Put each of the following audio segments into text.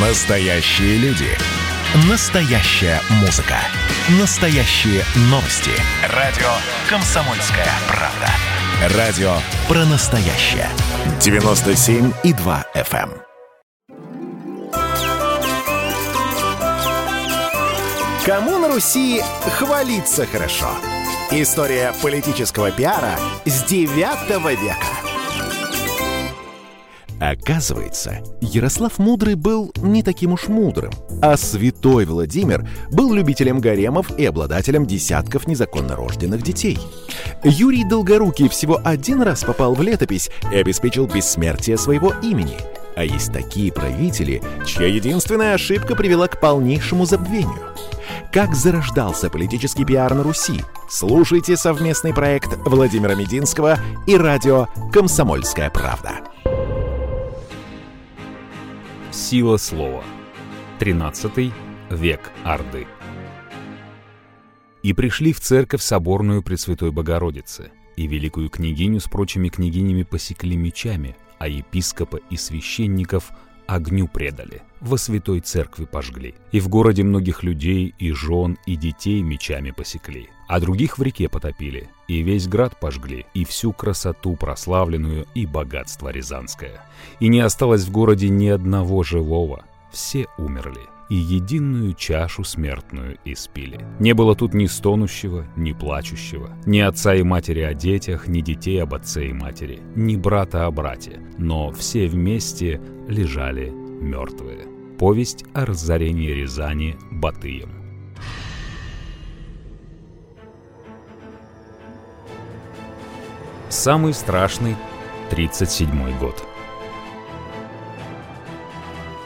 Настоящие люди. Настоящая музыка. Настоящие новости. Радио «Комсомольская правда». Радио про настоящее. 97,2 FM. эм. Кому на Руси хвалиться хорошо? История политического пиара с 9 века. Оказывается, Ярослав Мудрый был не таким уж мудрым, а святой Владимир был любителем гаремов и обладателем десятков незаконно рожденных детей. Юрий Долгорукий всего один раз попал в летопись и обеспечил бессмертие своего имени. А есть такие правители, чья единственная ошибка привела к полнейшему забвению. Как зарождался политический пиар на Руси? Слушайте совместный проект Владимира Мединского и радио «Комсомольская правда». Сила слова. 13 век Орды. И пришли в церковь соборную Пресвятой Богородицы, и великую княгиню с прочими княгинями посекли мечами, а епископа и священников огню предали, во святой церкви пожгли. И в городе многих людей, и жен, и детей мечами посекли, а других в реке потопили, и весь град пожгли, и всю красоту прославленную, и богатство рязанское. И не осталось в городе ни одного живого, все умерли, и единую чашу смертную испили. Не было тут ни стонущего, ни плачущего, ни отца и матери о детях, ни детей об отце и матери, ни брата о брате, но все вместе лежали мертвые. Повесть о разорении Рязани Батыем. Самый страшный 37 год.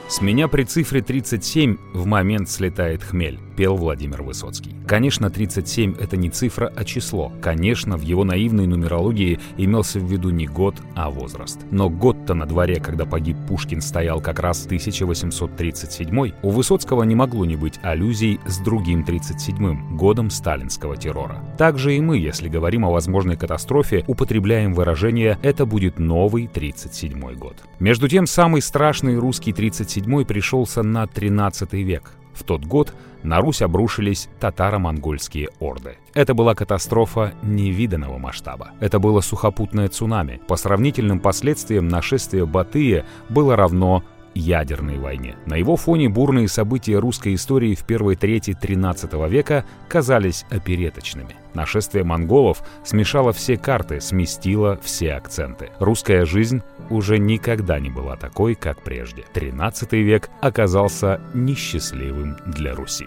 С меня при цифре 37 в момент слетает хмель, пел Владимир Высоцкий. Конечно, 37 — это не цифра, а число. Конечно, в его наивной нумерологии имелся в виду не год, а возраст. Но год-то на дворе, когда погиб Пушкин, стоял как раз 1837 у Высоцкого не могло не быть аллюзий с другим 37-м, годом сталинского террора. Также и мы, если говорим о возможной катастрофе, употребляем выражение «это будет новый 37-й год». Между тем, самый страшный русский 37-й пришелся на 13 век. В тот год на Русь обрушились татаро-монгольские орды. Это была катастрофа невиданного масштаба. Это было сухопутное цунами. По сравнительным последствиям нашествие Батыя было равно ядерной войне. На его фоне бурные события русской истории в первой трети XIII века казались опереточными. Нашествие монголов смешало все карты, сместило все акценты. Русская жизнь уже никогда не была такой, как прежде. XIII век оказался несчастливым для Руси.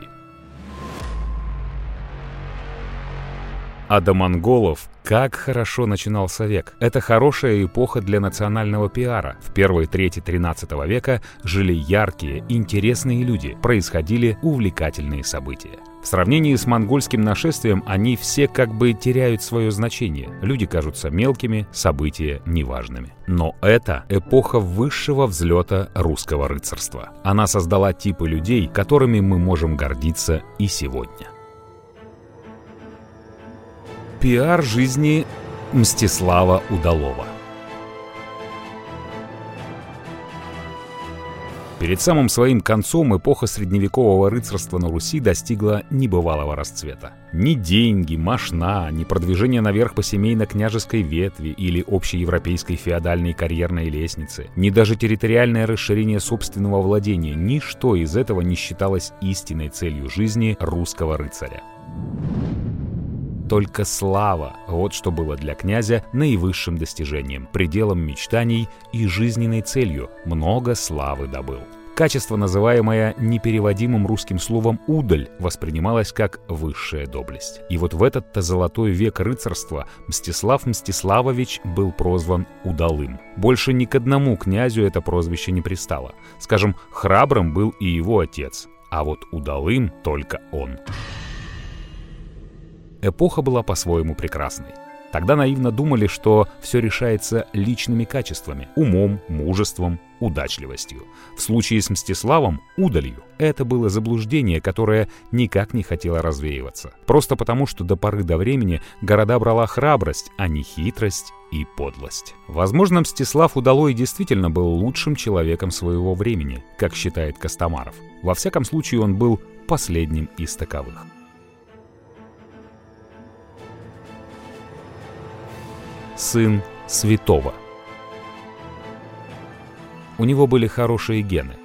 А до монголов как хорошо начинался век. Это хорошая эпоха для национального пиара. В первой трети 13 века жили яркие, интересные люди, происходили увлекательные события. В сравнении с монгольским нашествием они все как бы теряют свое значение. Люди кажутся мелкими, события неважными. Но это эпоха высшего взлета русского рыцарства. Она создала типы людей, которыми мы можем гордиться и сегодня. Пиар жизни Мстислава Удалова Перед самым своим концом эпоха средневекового рыцарства на Руси достигла небывалого расцвета. Ни деньги, машна, ни продвижение наверх по семейно-княжеской ветви или общеевропейской феодальной карьерной лестнице, ни даже территориальное расширение собственного владения, ничто из этого не считалось истинной целью жизни русского рыцаря. Только слава – вот что было для князя наивысшим достижением, пределом мечтаний и жизненной целью. Много славы добыл. Качество, называемое непереводимым русским словом «удаль», воспринималось как высшая доблесть. И вот в этот-то золотой век рыцарства Мстислав Мстиславович был прозван «удалым». Больше ни к одному князю это прозвище не пристало. Скажем, храбрым был и его отец, а вот удалым только он. Эпоха была по-своему прекрасной. Тогда наивно думали, что все решается личными качествами – умом, мужеством, удачливостью. В случае с Мстиславом – удалью. Это было заблуждение, которое никак не хотело развеиваться. Просто потому, что до поры до времени города брала храбрость, а не хитрость и подлость. Возможно, Мстислав Удалой действительно был лучшим человеком своего времени, как считает Костомаров. Во всяком случае, он был последним из таковых. Сын святого – у него были хорошие гены.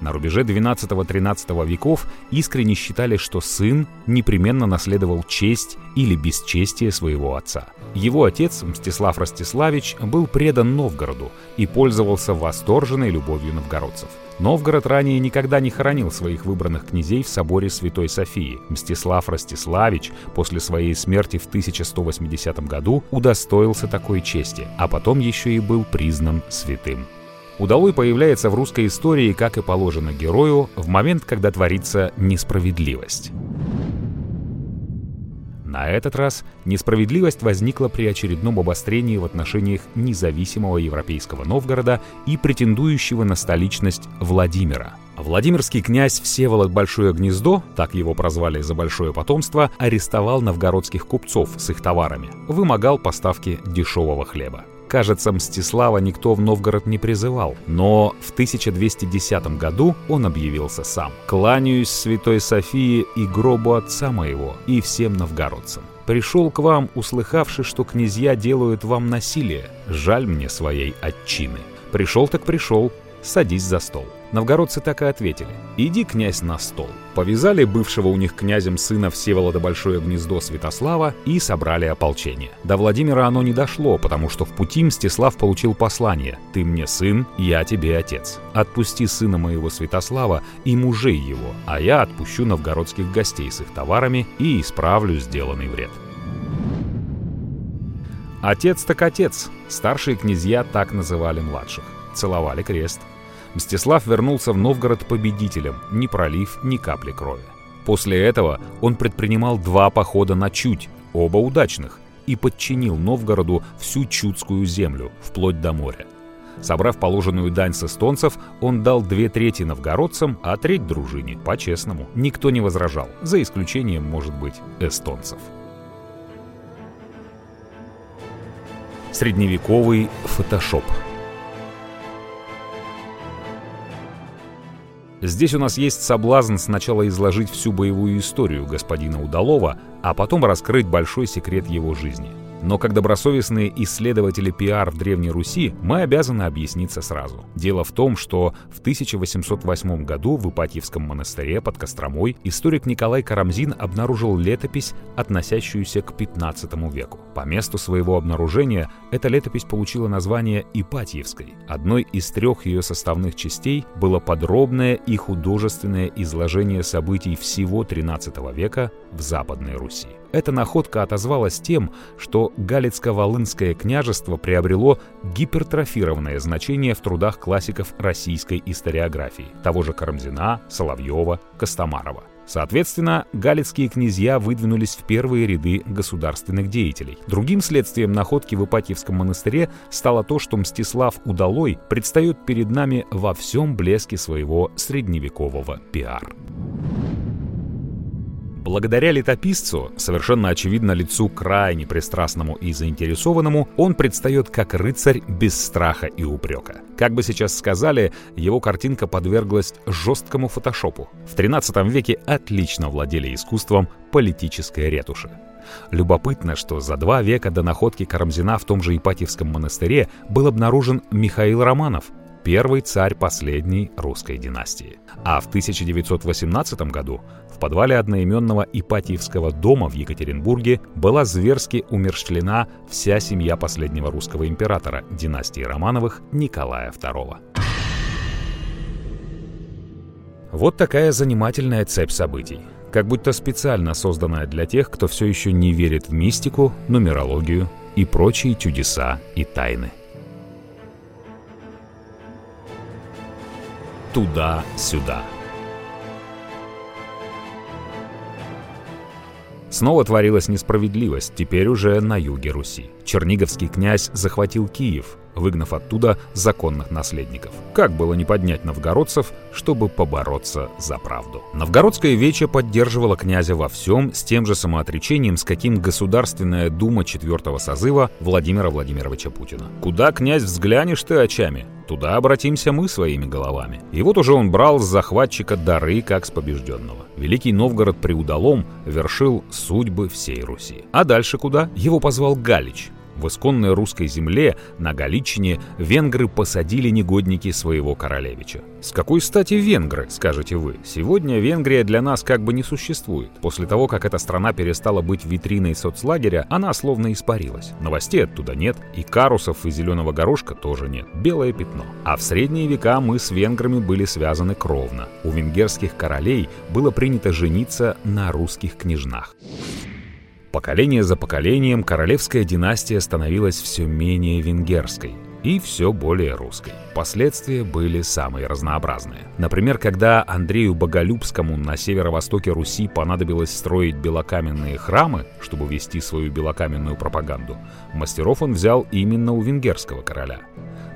На рубеже 12-13 веков искренне считали, что сын непременно наследовал честь или бесчестие своего отца. Его отец, Мстислав Ростиславич, был предан Новгороду и пользовался восторженной любовью новгородцев. Новгород ранее никогда не хоронил своих выбранных князей в соборе Святой Софии. Мстислав Ростиславич после своей смерти в 1180 году удостоился такой чести, а потом еще и был признан святым. Удалой появляется в русской истории, как и положено герою, в момент, когда творится несправедливость. На этот раз несправедливость возникла при очередном обострении в отношениях независимого европейского Новгорода и претендующего на столичность Владимира. Владимирский князь Всеволод Большое Гнездо, так его прозвали за большое потомство, арестовал новгородских купцов с их товарами, вымогал поставки дешевого хлеба. Кажется, Мстислава никто в Новгород не призывал, но в 1210 году он объявился сам. «Кланяюсь Святой Софии и гробу отца моего и всем новгородцам. Пришел к вам, услыхавши, что князья делают вам насилие. Жаль мне своей отчины. Пришел так пришел, садись за стол». Новгородцы так и ответили. «Иди, князь, на стол». Повязали бывшего у них князем сына Всеволода Большое гнездо Святослава и собрали ополчение. До Владимира оно не дошло, потому что в пути Мстислав получил послание «Ты мне сын, я тебе отец. Отпусти сына моего Святослава и мужей его, а я отпущу новгородских гостей с их товарами и исправлю сделанный вред». Отец так отец. Старшие князья так называли младших. Целовали крест. Мстислав вернулся в Новгород победителем, не пролив ни капли крови. После этого он предпринимал два похода на Чуть, оба удачных, и подчинил Новгороду всю Чудскую землю, вплоть до моря. Собрав положенную дань с эстонцев, он дал две трети новгородцам, а треть дружине, по-честному. Никто не возражал, за исключением, может быть, эстонцев. Средневековый фотошоп – Здесь у нас есть соблазн сначала изложить всю боевую историю господина Удалова, а потом раскрыть большой секрет его жизни – но как добросовестные исследователи пиар в Древней Руси мы обязаны объясниться сразу. Дело в том, что в 1808 году в Ипатьевском монастыре под Костромой историк Николай Карамзин обнаружил летопись, относящуюся к 15 веку. По месту своего обнаружения эта летопись получила название Ипатьевской. Одной из трех ее составных частей было подробное и художественное изложение событий всего 13 века в Западной Руси. Эта находка отозвалась тем, что Галицко-Волынское княжество приобрело гипертрофированное значение в трудах классиков российской историографии, того же Карамзина, Соловьева, Костомарова. Соответственно, галицкие князья выдвинулись в первые ряды государственных деятелей. Другим следствием находки в Ипатьевском монастыре стало то, что Мстислав Удалой предстает перед нами во всем блеске своего средневекового пиар. Благодаря летописцу, совершенно очевидно лицу крайне пристрастному и заинтересованному, он предстает как рыцарь без страха и упрека. Как бы сейчас сказали, его картинка подверглась жесткому фотошопу. В 13 веке отлично владели искусством политической ретуши. Любопытно, что за два века до находки Карамзина в том же Ипатьевском монастыре был обнаружен Михаил Романов, первый царь последней русской династии. А в 1918 году в подвале одноименного Ипатьевского дома в Екатеринбурге была зверски умерщвлена вся семья последнего русского императора династии Романовых Николая II. Вот такая занимательная цепь событий, как будто специально созданная для тех, кто все еще не верит в мистику, нумерологию и прочие чудеса и тайны. Туда-сюда. Снова творилась несправедливость, теперь уже на юге Руси. Черниговский князь захватил Киев, выгнав оттуда законных наследников. Как было не поднять новгородцев, чтобы побороться за правду? Новгородская вече поддерживала князя во всем с тем же самоотречением, с каким Государственная дума четвертого созыва Владимира Владимировича Путина. Куда, князь, взглянешь ты очами? Туда обратимся мы своими головами. И вот уже он брал с захватчика дары, как с побежденного. Великий Новгород при удалом вершил судьбы всей Руси. А дальше куда? Его позвал Галич, в исконной русской земле, на Галичине, венгры посадили негодники своего королевича. С какой стати венгры, скажете вы? Сегодня Венгрия для нас как бы не существует. После того, как эта страна перестала быть витриной соцлагеря, она словно испарилась. Новостей оттуда нет, и карусов и зеленого горошка тоже нет. Белое пятно. А в средние века мы с венграми были связаны кровно. У венгерских королей было принято жениться на русских княжнах. Поколение за поколением королевская династия становилась все менее венгерской и все более русской. Последствия были самые разнообразные. Например, когда Андрею Боголюбскому на северо-востоке Руси понадобилось строить белокаменные храмы, чтобы вести свою белокаменную пропаганду, мастеров он взял именно у венгерского короля.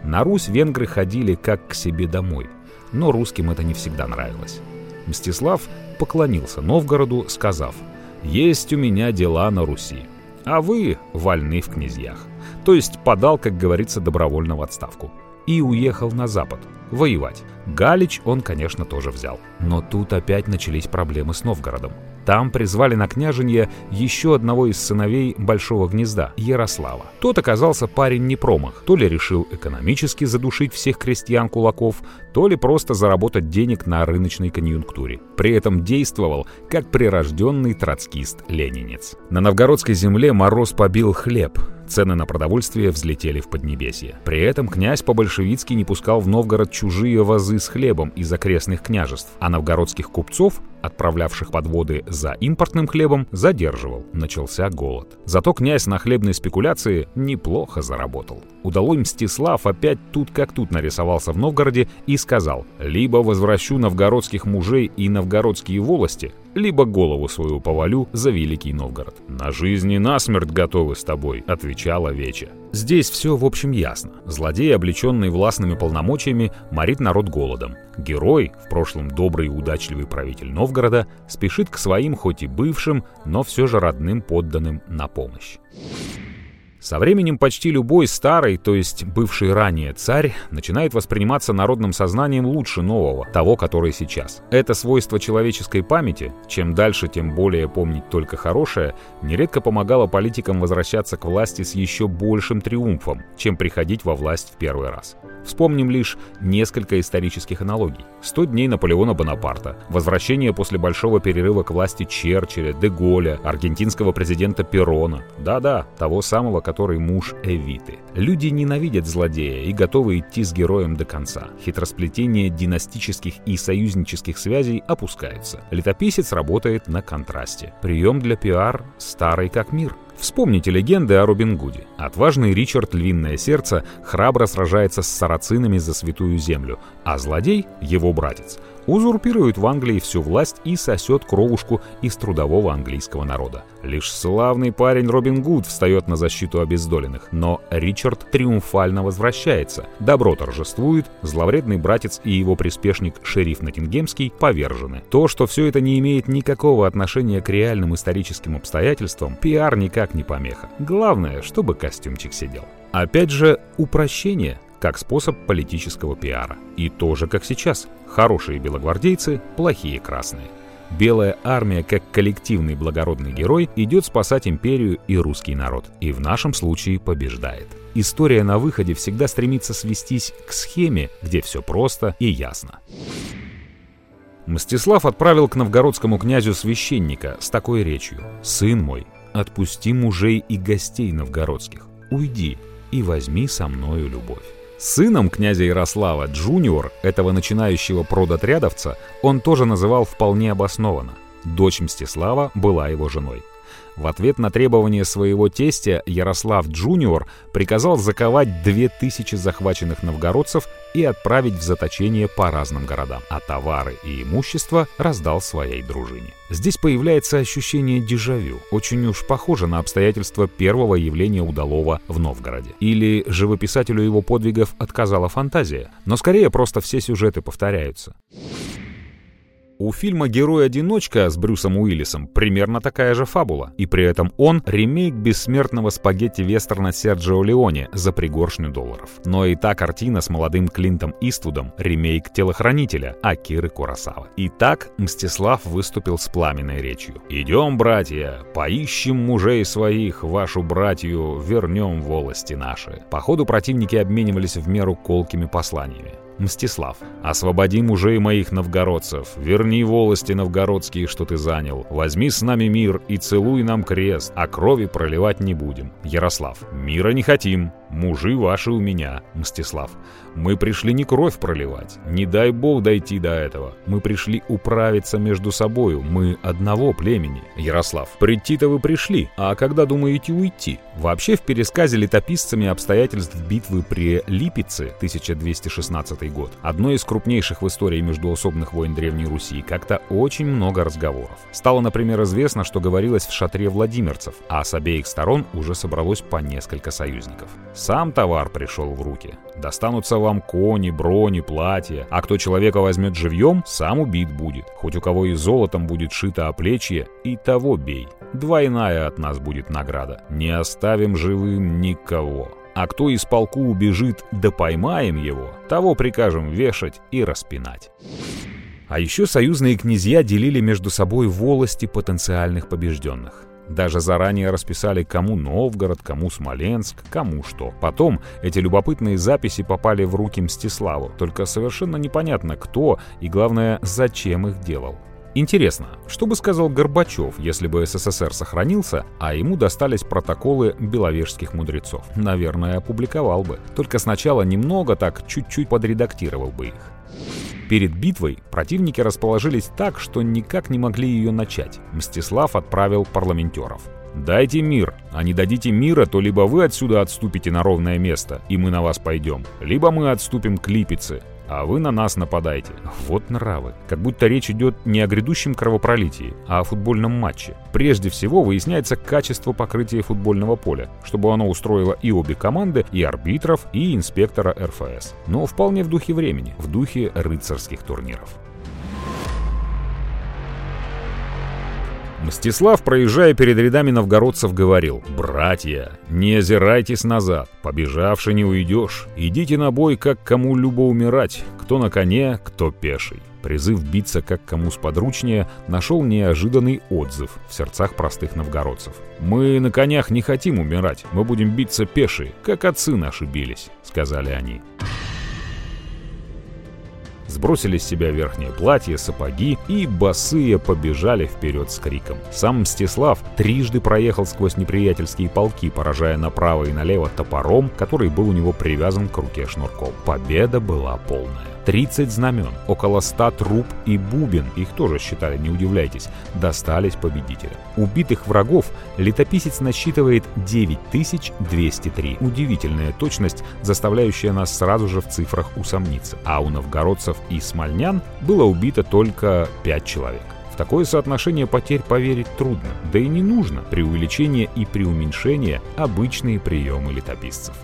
На Русь венгры ходили как к себе домой, но русским это не всегда нравилось. Мстислав поклонился Новгороду, сказав – есть у меня дела на Руси, а вы вольны в князьях. То есть подал, как говорится, добровольно в отставку. И уехал на запад, воевать. Галич он, конечно, тоже взял. Но тут опять начались проблемы с Новгородом. Там призвали на княженье еще одного из сыновей Большого гнезда, Ярослава. Тот оказался парень не промах. То ли решил экономически задушить всех крестьян-кулаков, то ли просто заработать денег на рыночной конъюнктуре. При этом действовал как прирожденный троцкист-ленинец. На новгородской земле мороз побил хлеб, Цены на продовольствие взлетели в Поднебесье. При этом князь по-большевицки не пускал в Новгород чужие вазы с хлебом из окрестных княжеств, а новгородских купцов, отправлявших подводы за импортным хлебом, задерживал. Начался голод. Зато князь на хлебной спекуляции неплохо заработал. Удалой Мстислав опять тут как тут нарисовался в Новгороде и сказал, либо возвращу новгородских мужей и новгородские волости, либо голову свою повалю за Великий Новгород. «На жизни насмерть готовы с тобой», — отвечала Веча. Здесь все, в общем, ясно. Злодей, облеченный властными полномочиями, морит народ голодом. Герой, в прошлом добрый и удачливый правитель Новгорода, спешит к своим, хоть и бывшим, но все же родным подданным на помощь. Со временем почти любой старый, то есть бывший ранее царь, начинает восприниматься народным сознанием лучше нового, того, который сейчас. Это свойство человеческой памяти, чем дальше, тем более помнить только хорошее, нередко помогало политикам возвращаться к власти с еще большим триумфом, чем приходить во власть в первый раз. Вспомним лишь несколько исторических аналогий. 100 дней Наполеона Бонапарта, возвращение после большого перерыва к власти Черчилля, Деголя, аргентинского президента Перона. Да-да, того самого, который муж Эвиты. Люди ненавидят злодея и готовы идти с героем до конца. Хитросплетение династических и союзнических связей опускается. Летописец работает на контрасте. Прием для пиар старый как мир. Вспомните легенды о Робин Гуде. Отважный Ричард Львиное Сердце храбро сражается с сарацинами за святую землю, а злодей, его братец, узурпирует в Англии всю власть и сосет кровушку из трудового английского народа. Лишь славный парень Робин Гуд встает на защиту обездоленных, но Ричард триумфально возвращается. Добро торжествует, зловредный братец и его приспешник шериф Ноттингемский повержены. То, что все это не имеет никакого отношения к реальным историческим обстоятельствам, пиар никак не помеха. Главное, чтобы костюмчик сидел. Опять же, упрощение как способ политического пиара. И тоже как сейчас. Хорошие белогвардейцы, плохие красные. Белая армия, как коллективный благородный герой, идет спасать империю и русский народ. И в нашем случае побеждает. История на выходе всегда стремится свестись к схеме, где все просто и ясно. Мстислав отправил к новгородскому князю священника с такой речью. «Сын мой, отпусти мужей и гостей новгородских, уйди и возьми со мною любовь». Сыном князя Ярослава Junior, этого начинающего продотрядовца, он тоже называл вполне обоснованно. Дочь Мстислава была его женой. В ответ на требование своего тестя Ярослав Junior приказал заковать 2000 захваченных новгородцев и отправить в заточение по разным городам, а товары и имущество раздал своей дружине. Здесь появляется ощущение дежавю, очень уж похоже на обстоятельства первого явления удалого в Новгороде. Или живописателю его подвигов отказала фантазия, но скорее просто все сюжеты повторяются. У фильма «Герой-одиночка» с Брюсом Уиллисом примерно такая же фабула, и при этом он ремейк бессмертного спагетти-вестерна Серджио Леоне за пригоршню долларов. Но и та картина с молодым Клинтом Иствудом — ремейк «Телохранителя» Акиры Курасава. И так Мстислав выступил с пламенной речью. «Идем, братья, поищем мужей своих, вашу братью, вернем волости наши». По ходу противники обменивались в меру колкими посланиями. Мстислав. «Освободи мужей моих новгородцев, верни волости новгородские, что ты занял, возьми с нами мир и целуй нам крест, а крови проливать не будем». Ярослав. «Мира не хотим, мужи ваши у меня». Мстислав. «Мы пришли не кровь проливать, не дай бог дойти до этого. Мы пришли управиться между собою, мы одного племени». Ярослав. «Прийти-то вы пришли, а когда думаете уйти?» Вообще в пересказе летописцами обстоятельств битвы при Липице 1216 год, одной из крупнейших в истории междуусобных войн Древней Руси, как-то очень много разговоров. Стало, например, известно, что говорилось в шатре владимирцев, а с обеих сторон уже собралось по несколько союзников. Сам товар пришел в руки. Достанутся вам кони, брони, платья, а кто человека возьмет живьем, сам убит будет. Хоть у кого и золотом будет шито оплечье, и того бей. Двойная от нас будет награда. Не оставим живым никого. А кто из полку убежит, да поймаем его, того прикажем вешать и распинать. А еще союзные князья делили между собой волости потенциальных побежденных. Даже заранее расписали, кому Новгород, кому Смоленск, кому что. Потом эти любопытные записи попали в руки Мстиславу, только совершенно непонятно, кто и, главное, зачем их делал. Интересно, что бы сказал Горбачев, если бы СССР сохранился, а ему достались протоколы беловежских мудрецов? Наверное, опубликовал бы. Только сначала немного так, чуть-чуть подредактировал бы их. Перед битвой противники расположились так, что никак не могли ее начать. Мстислав отправил парламентеров. «Дайте мир, а не дадите мира, то либо вы отсюда отступите на ровное место, и мы на вас пойдем, либо мы отступим к Липице, а вы на нас нападаете. Вот нравы. Как будто речь идет не о грядущем кровопролитии, а о футбольном матче. Прежде всего выясняется качество покрытия футбольного поля, чтобы оно устроило и обе команды, и арбитров, и инспектора РФС. Но вполне в духе времени, в духе рыцарских турниров. Мстислав, проезжая перед рядами новгородцев, говорил «Братья, не озирайтесь назад, побежавши не уйдешь. Идите на бой, как кому любо умирать, кто на коне, кто пеший». Призыв биться как кому сподручнее нашел неожиданный отзыв в сердцах простых новгородцев. «Мы на конях не хотим умирать, мы будем биться пешие, как отцы наши бились», — сказали они сбросили с себя верхнее платье, сапоги и босые побежали вперед с криком. Сам Мстислав трижды проехал сквозь неприятельские полки, поражая направо и налево топором, который был у него привязан к руке шнурком. Победа была полная. 30 знамен, около 100 труп и бубен, их тоже считали, не удивляйтесь, достались победителям. Убитых врагов летописец насчитывает 9203. Удивительная точность, заставляющая нас сразу же в цифрах усомниться. А у новгородцев и смольнян было убито только 5 человек. В такое соотношение потерь поверить трудно, да и не нужно. При увеличении и при уменьшении обычные приемы летописцев.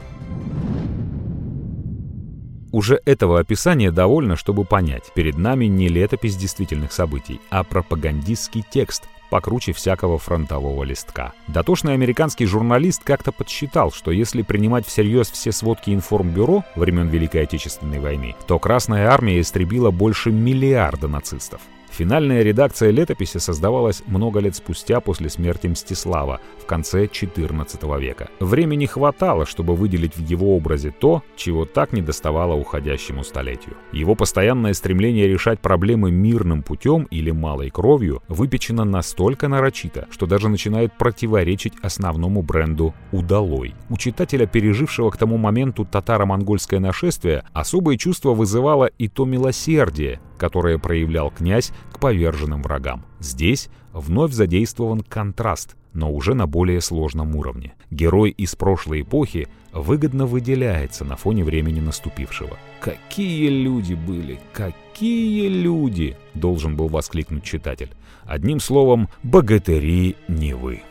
Уже этого описания довольно, чтобы понять, перед нами не летопись действительных событий, а пропагандистский текст, покруче всякого фронтового листка. Дотошный американский журналист как-то подсчитал, что если принимать всерьез все сводки информбюро времен Великой Отечественной войны, то Красная Армия истребила больше миллиарда нацистов. Финальная редакция летописи создавалась много лет спустя после смерти Мстислава в конце XIV века. Времени хватало, чтобы выделить в его образе то, чего так не доставало уходящему столетию. Его постоянное стремление решать проблемы мирным путем или малой кровью выпечено настолько нарочито, что даже начинает противоречить основному бренду «удалой». У читателя, пережившего к тому моменту татаро-монгольское нашествие, особое чувство вызывало и то милосердие, которое проявлял князь к поверженным врагам. Здесь вновь задействован контраст, но уже на более сложном уровне. Герой из прошлой эпохи выгодно выделяется на фоне времени наступившего. «Какие люди были! Какие люди!» — должен был воскликнуть читатель. Одним словом, богатыри не вы.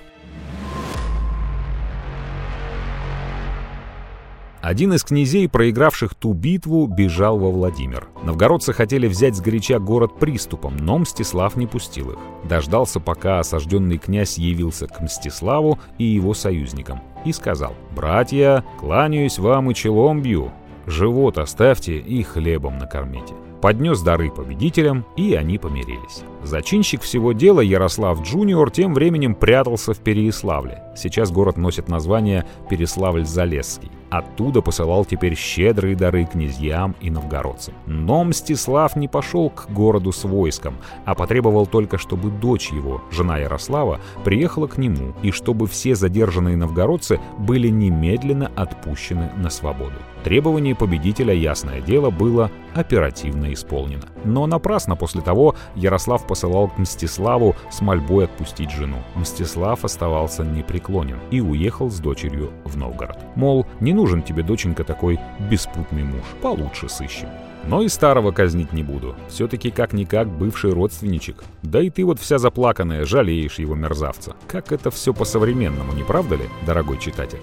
Один из князей, проигравших ту битву, бежал во Владимир. Новгородцы хотели взять сгоряча город приступом, но Мстислав не пустил их. Дождался, пока осажденный князь явился к Мстиславу и его союзникам, и сказал «Братья, кланяюсь вам и челом бью, живот оставьте и хлебом накормите» поднес дары победителям, и они помирились. Зачинщик всего дела Ярослав Джуниор тем временем прятался в Переяславле. Сейчас город носит название Переславль-Залесский. Оттуда посылал теперь щедрые дары князьям и новгородцам. Но Мстислав не пошел к городу с войском, а потребовал только, чтобы дочь его, жена Ярослава, приехала к нему, и чтобы все задержанные новгородцы были немедленно отпущены на свободу. Требование победителя, ясное дело, было оперативно исполнено. Но напрасно после того Ярослав посылал к Мстиславу с мольбой отпустить жену. Мстислав оставался непреклонен и уехал с дочерью в Новгород. Мол, не нужен тебе, доченька, такой беспутный муж, получше сыщем. Но и старого казнить не буду. Все-таки как-никак бывший родственничек. Да и ты вот вся заплаканная, жалеешь его мерзавца. Как это все по-современному, не правда ли, дорогой читатель?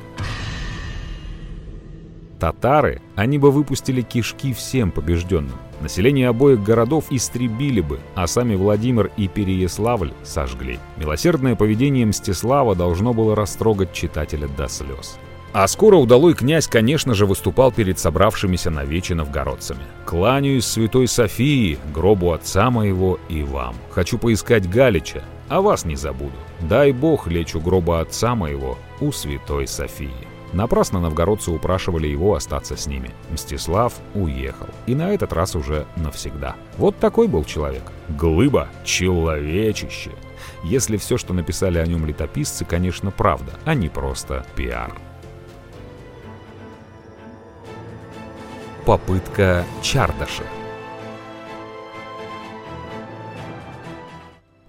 Татары, они бы выпустили кишки всем побежденным. Население обоих городов истребили бы, а сами Владимир и Переяславль сожгли. Милосердное поведение Мстислава должно было растрогать читателя до слез. А скоро удалой князь, конечно же, выступал перед собравшимися на вече новгородцами. «Кланяюсь святой Софии, гробу отца моего и вам. Хочу поискать Галича, а вас не забуду. Дай Бог лечу гроба отца моего у святой Софии». Напрасно новгородцы упрашивали его остаться с ними. Мстислав уехал. И на этот раз уже навсегда. Вот такой был человек. Глыба, человечище. Если все, что написали о нем летописцы, конечно, правда, а не просто пиар. Попытка Чардаша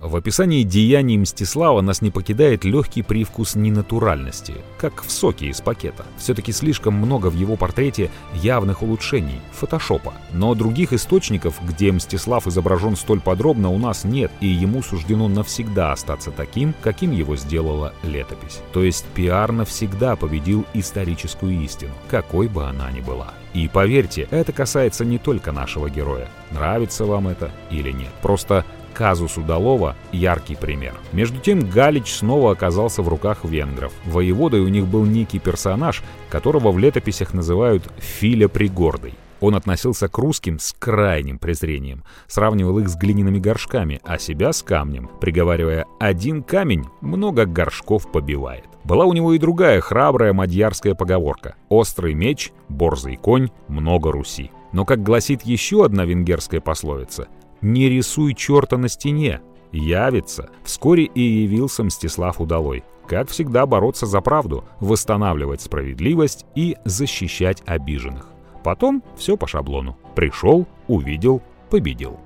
В описании деяний Мстислава нас не покидает легкий привкус ненатуральности, как в соке из пакета. Все-таки слишком много в его портрете явных улучшений, фотошопа. Но других источников, где Мстислав изображен столь подробно, у нас нет, и ему суждено навсегда остаться таким, каким его сделала летопись. То есть пиар навсегда победил историческую истину, какой бы она ни была. И поверьте, это касается не только нашего героя. Нравится вам это или нет. Просто казус Удалова – яркий пример. Между тем Галич снова оказался в руках венгров. Воеводой у них был некий персонаж, которого в летописях называют Филя Пригордой. Он относился к русским с крайним презрением, сравнивал их с глиняными горшками, а себя с камнем, приговаривая «один камень много горшков побивает». Была у него и другая храбрая мадьярская поговорка «острый меч, борзый конь, много Руси». Но, как гласит еще одна венгерская пословица, «Не рисуй черта на стене, явится». Вскоре и явился Мстислав Удалой. Как всегда бороться за правду, восстанавливать справедливость и защищать обиженных. Потом все по шаблону. Пришел, увидел, победил.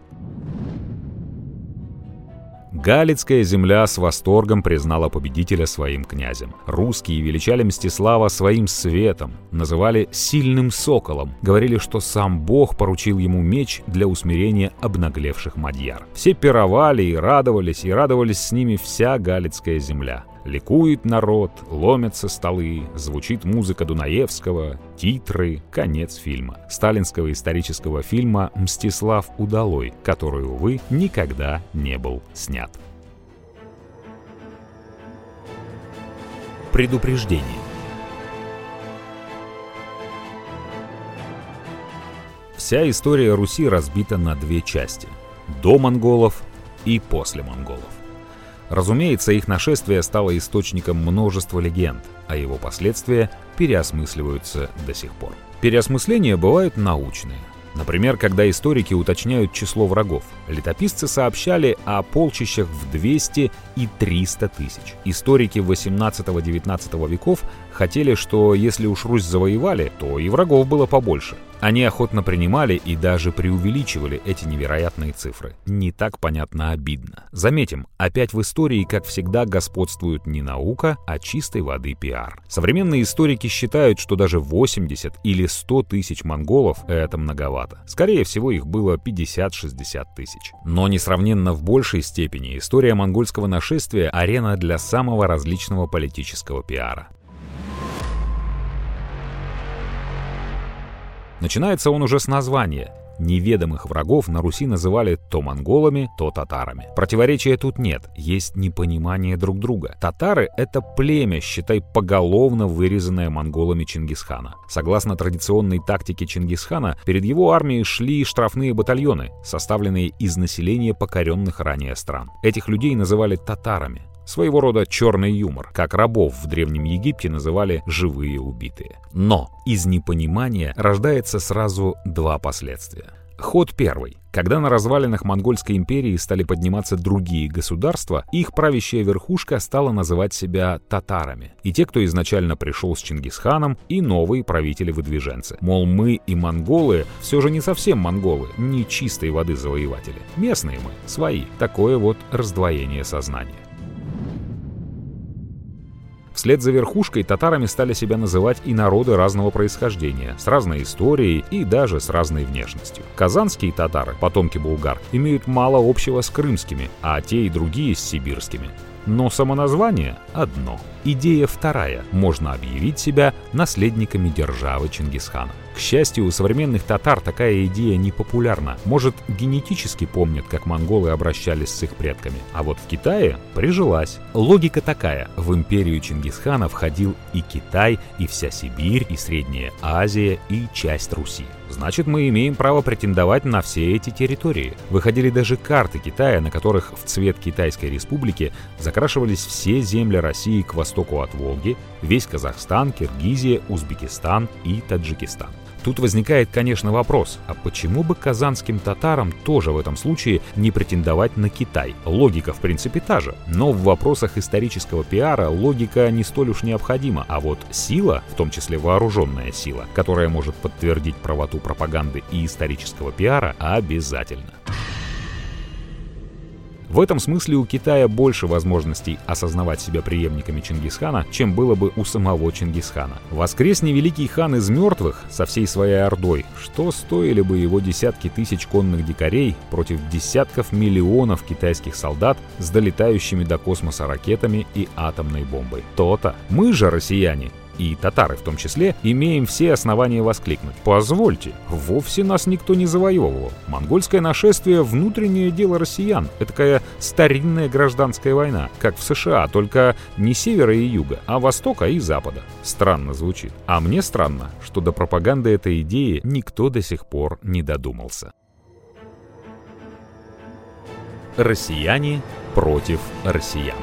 Галицкая земля с восторгом признала победителя своим князем. Русские величали Мстислава своим светом, называли «сильным соколом», говорили, что сам Бог поручил ему меч для усмирения обнаглевших мадьяр. Все пировали и радовались, и радовались с ними вся Галицкая земля. Ликует народ, ломятся столы, звучит музыка Дунаевского, титры, конец фильма. Сталинского исторического фильма «Мстислав Удалой», который, увы, никогда не был снят. Предупреждение. Вся история Руси разбита на две части – до монголов и после монголов. Разумеется, их нашествие стало источником множества легенд, а его последствия переосмысливаются до сих пор. Переосмысления бывают научные. Например, когда историки уточняют число врагов. Летописцы сообщали о полчищах в 200 и 300 тысяч. Историки 18-19 веков хотели, что если уж Русь завоевали, то и врагов было побольше. Они охотно принимали и даже преувеличивали эти невероятные цифры. Не так понятно обидно. Заметим, опять в истории, как всегда, господствует не наука, а чистой воды пиар. Современные историки считают, что даже 80 или 100 тысяч монголов — это многовато. Скорее всего, их было 50-60 тысяч. Но несравненно в большей степени история монгольского нашествия — арена для самого различного политического пиара. Начинается он уже с названия. Неведомых врагов на Руси называли то монголами, то татарами. Противоречия тут нет, есть непонимание друг друга. Татары — это племя, считай, поголовно вырезанное монголами Чингисхана. Согласно традиционной тактике Чингисхана, перед его армией шли штрафные батальоны, составленные из населения покоренных ранее стран. Этих людей называли татарами. Своего рода черный юмор, как рабов в Древнем Египте называли «живые убитые». Но из непонимания рождается сразу два последствия. Ход первый. Когда на развалинах Монгольской империи стали подниматься другие государства, их правящая верхушка стала называть себя татарами. И те, кто изначально пришел с Чингисханом, и новые правители-выдвиженцы. Мол, мы и монголы все же не совсем монголы, не чистой воды завоеватели. Местные мы, свои. Такое вот раздвоение сознания. Вслед за верхушкой татарами стали себя называть и народы разного происхождения, с разной историей и даже с разной внешностью. Казанские татары, потомки булгар, имеют мало общего с крымскими, а те и другие с сибирскими. Но самоназвание одно. Идея вторая. Можно объявить себя наследниками державы Чингисхана. К счастью, у современных татар такая идея не популярна. Может, генетически помнят, как монголы обращались с их предками. А вот в Китае прижилась. Логика такая. В империю Чингисхана входил и Китай, и вся Сибирь, и Средняя Азия, и часть Руси. Значит, мы имеем право претендовать на все эти территории. Выходили даже карты Китая, на которых в цвет Китайской республики закрашивались все земли России к востоку от Волги, весь Казахстан, Киргизия, Узбекистан и Таджикистан. Тут возникает, конечно, вопрос, а почему бы казанским татарам тоже в этом случае не претендовать на Китай? Логика, в принципе, та же. Но в вопросах исторического пиара логика не столь уж необходима, а вот сила, в том числе вооруженная сила, которая может подтвердить правоту пропаганды и исторического пиара, обязательно. В этом смысле у Китая больше возможностей осознавать себя преемниками Чингисхана, чем было бы у самого Чингисхана. Воскресни великий хан из мертвых со всей своей ордой, что стоили бы его десятки тысяч конных дикарей против десятков миллионов китайских солдат с долетающими до космоса ракетами и атомной бомбой. То-то. Мы же, россияне, и татары в том числе, имеем все основания воскликнуть. Позвольте, вовсе нас никто не завоевывал. Монгольское нашествие — внутреннее дело россиян. Это такая старинная гражданская война, как в США, только не севера и юга, а востока и запада. Странно звучит. А мне странно, что до пропаганды этой идеи никто до сих пор не додумался. Россияне против россиян.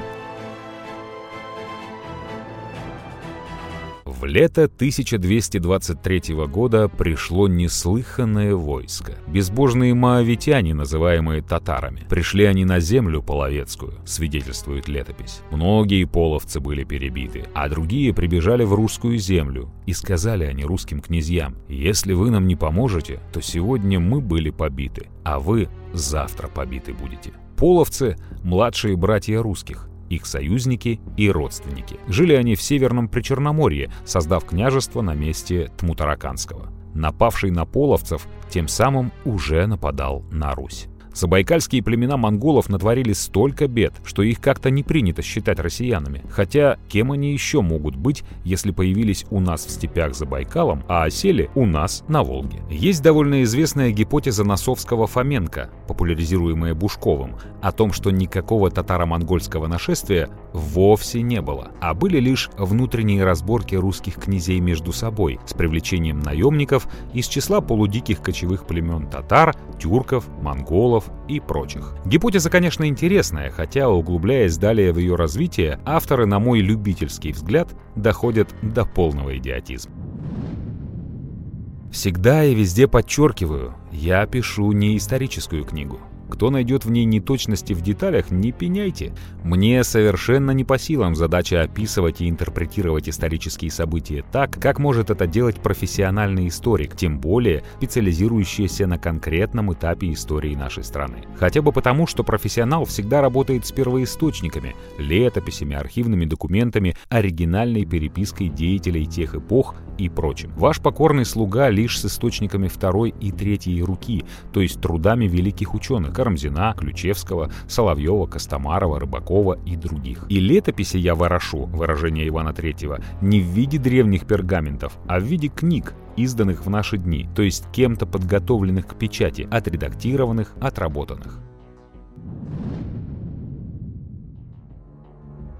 В лето 1223 года пришло неслыханное войско. Безбожные маавитяне, называемые татарами. Пришли они на землю половецкую, свидетельствует летопись. Многие половцы были перебиты, а другие прибежали в русскую землю. И сказали они русским князьям, если вы нам не поможете, то сегодня мы были побиты, а вы завтра побиты будете. Половцы – младшие братья русских, их союзники и родственники. Жили они в Северном Причерноморье, создав княжество на месте Тмутараканского. Напавший на половцев тем самым уже нападал на Русь. Забайкальские племена монголов натворили столько бед, что их как-то не принято считать россиянами. Хотя кем они еще могут быть, если появились у нас в степях за Байкалом, а осели у нас на Волге? Есть довольно известная гипотеза Носовского Фоменко, популяризируемая Бушковым, о том, что никакого татаро-монгольского нашествия вовсе не было, а были лишь внутренние разборки русских князей между собой с привлечением наемников из числа полудиких кочевых племен татар, тюрков, монголов, и прочих. Гипотеза, конечно, интересная, хотя, углубляясь далее в ее развитие, авторы, на мой любительский взгляд, доходят до полного идиотизма. Всегда и везде подчеркиваю, я пишу не историческую книгу. Кто найдет в ней неточности в деталях, не пеняйте. Мне совершенно не по силам задача описывать и интерпретировать исторические события так, как может это делать профессиональный историк, тем более специализирующийся на конкретном этапе истории нашей страны. Хотя бы потому, что профессионал всегда работает с первоисточниками, летописями, архивными документами, оригинальной перепиской деятелей тех эпох и прочим. Ваш покорный слуга лишь с источниками второй и третьей руки, то есть трудами великих ученых Карамзина, Ключевского, Соловьева, Костомарова, Рыбакова и других. И летописи я ворошу, выражение Ивана III, не в виде древних пергаментов, а в виде книг, изданных в наши дни, то есть кем-то подготовленных к печати, отредактированных, отработанных.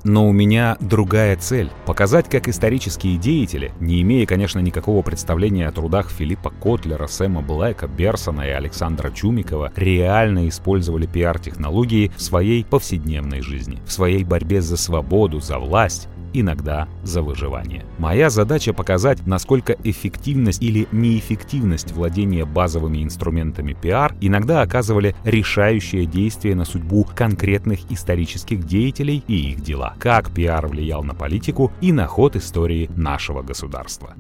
Но у меня другая цель — показать, как исторические деятели, не имея, конечно, никакого представления о трудах Филиппа Котлера, Сэма Блэка, Берсона и Александра Чумикова, реально использовали пиар-технологии в своей повседневной жизни, в своей борьбе за свободу, за власть, иногда за выживание. Моя задача показать, насколько эффективность или неэффективность владения базовыми инструментами пиар иногда оказывали решающее действие на судьбу конкретных исторических деятелей и их дела, как пиар влиял на политику и на ход истории нашего государства.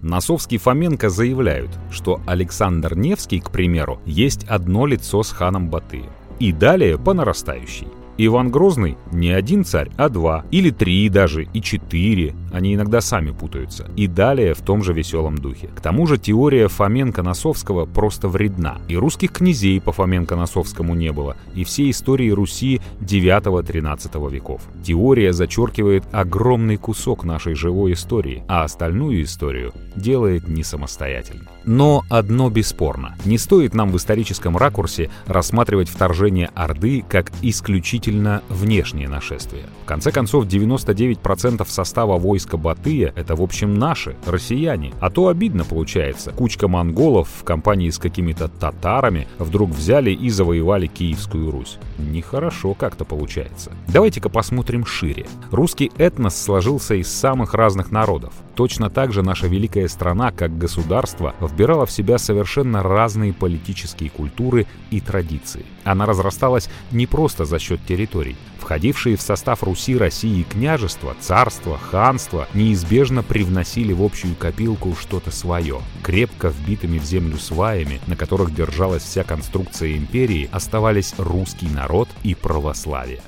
Носовский Фоменко заявляют, что Александр Невский, к примеру, есть одно лицо с ханом Батыем. И далее по нарастающей. Иван Грозный не один царь, а два, или три даже, и четыре, они иногда сами путаются. И далее в том же веселом духе. К тому же теория Фоменко-Носовского просто вредна. И русских князей по Фоменко-Носовскому не было, и все истории Руси 9-13 веков. Теория зачеркивает огромный кусок нашей живой истории, а остальную историю делает не самостоятельно. Но одно бесспорно. Не стоит нам в историческом ракурсе рассматривать вторжение Орды как исключительно внешнее нашествие. В конце концов, 99% состава войска Батыя — это, в общем, наши, россияне. А то обидно получается. Кучка монголов в компании с какими-то татарами вдруг взяли и завоевали Киевскую Русь. Нехорошо как-то получается. Давайте-ка посмотрим шире. Русский этнос сложился из самых разных народов. Точно так же наша великая страна, как государство, вбирала в себя совершенно разные политические культуры и традиции. Она разрасталась не просто за счет территорий. Входившие в состав Руси, России княжества, царства, ханства неизбежно привносили в общую копилку что-то свое. Крепко вбитыми в землю сваями, на которых держалась вся конструкция империи, оставались русский народ и православие.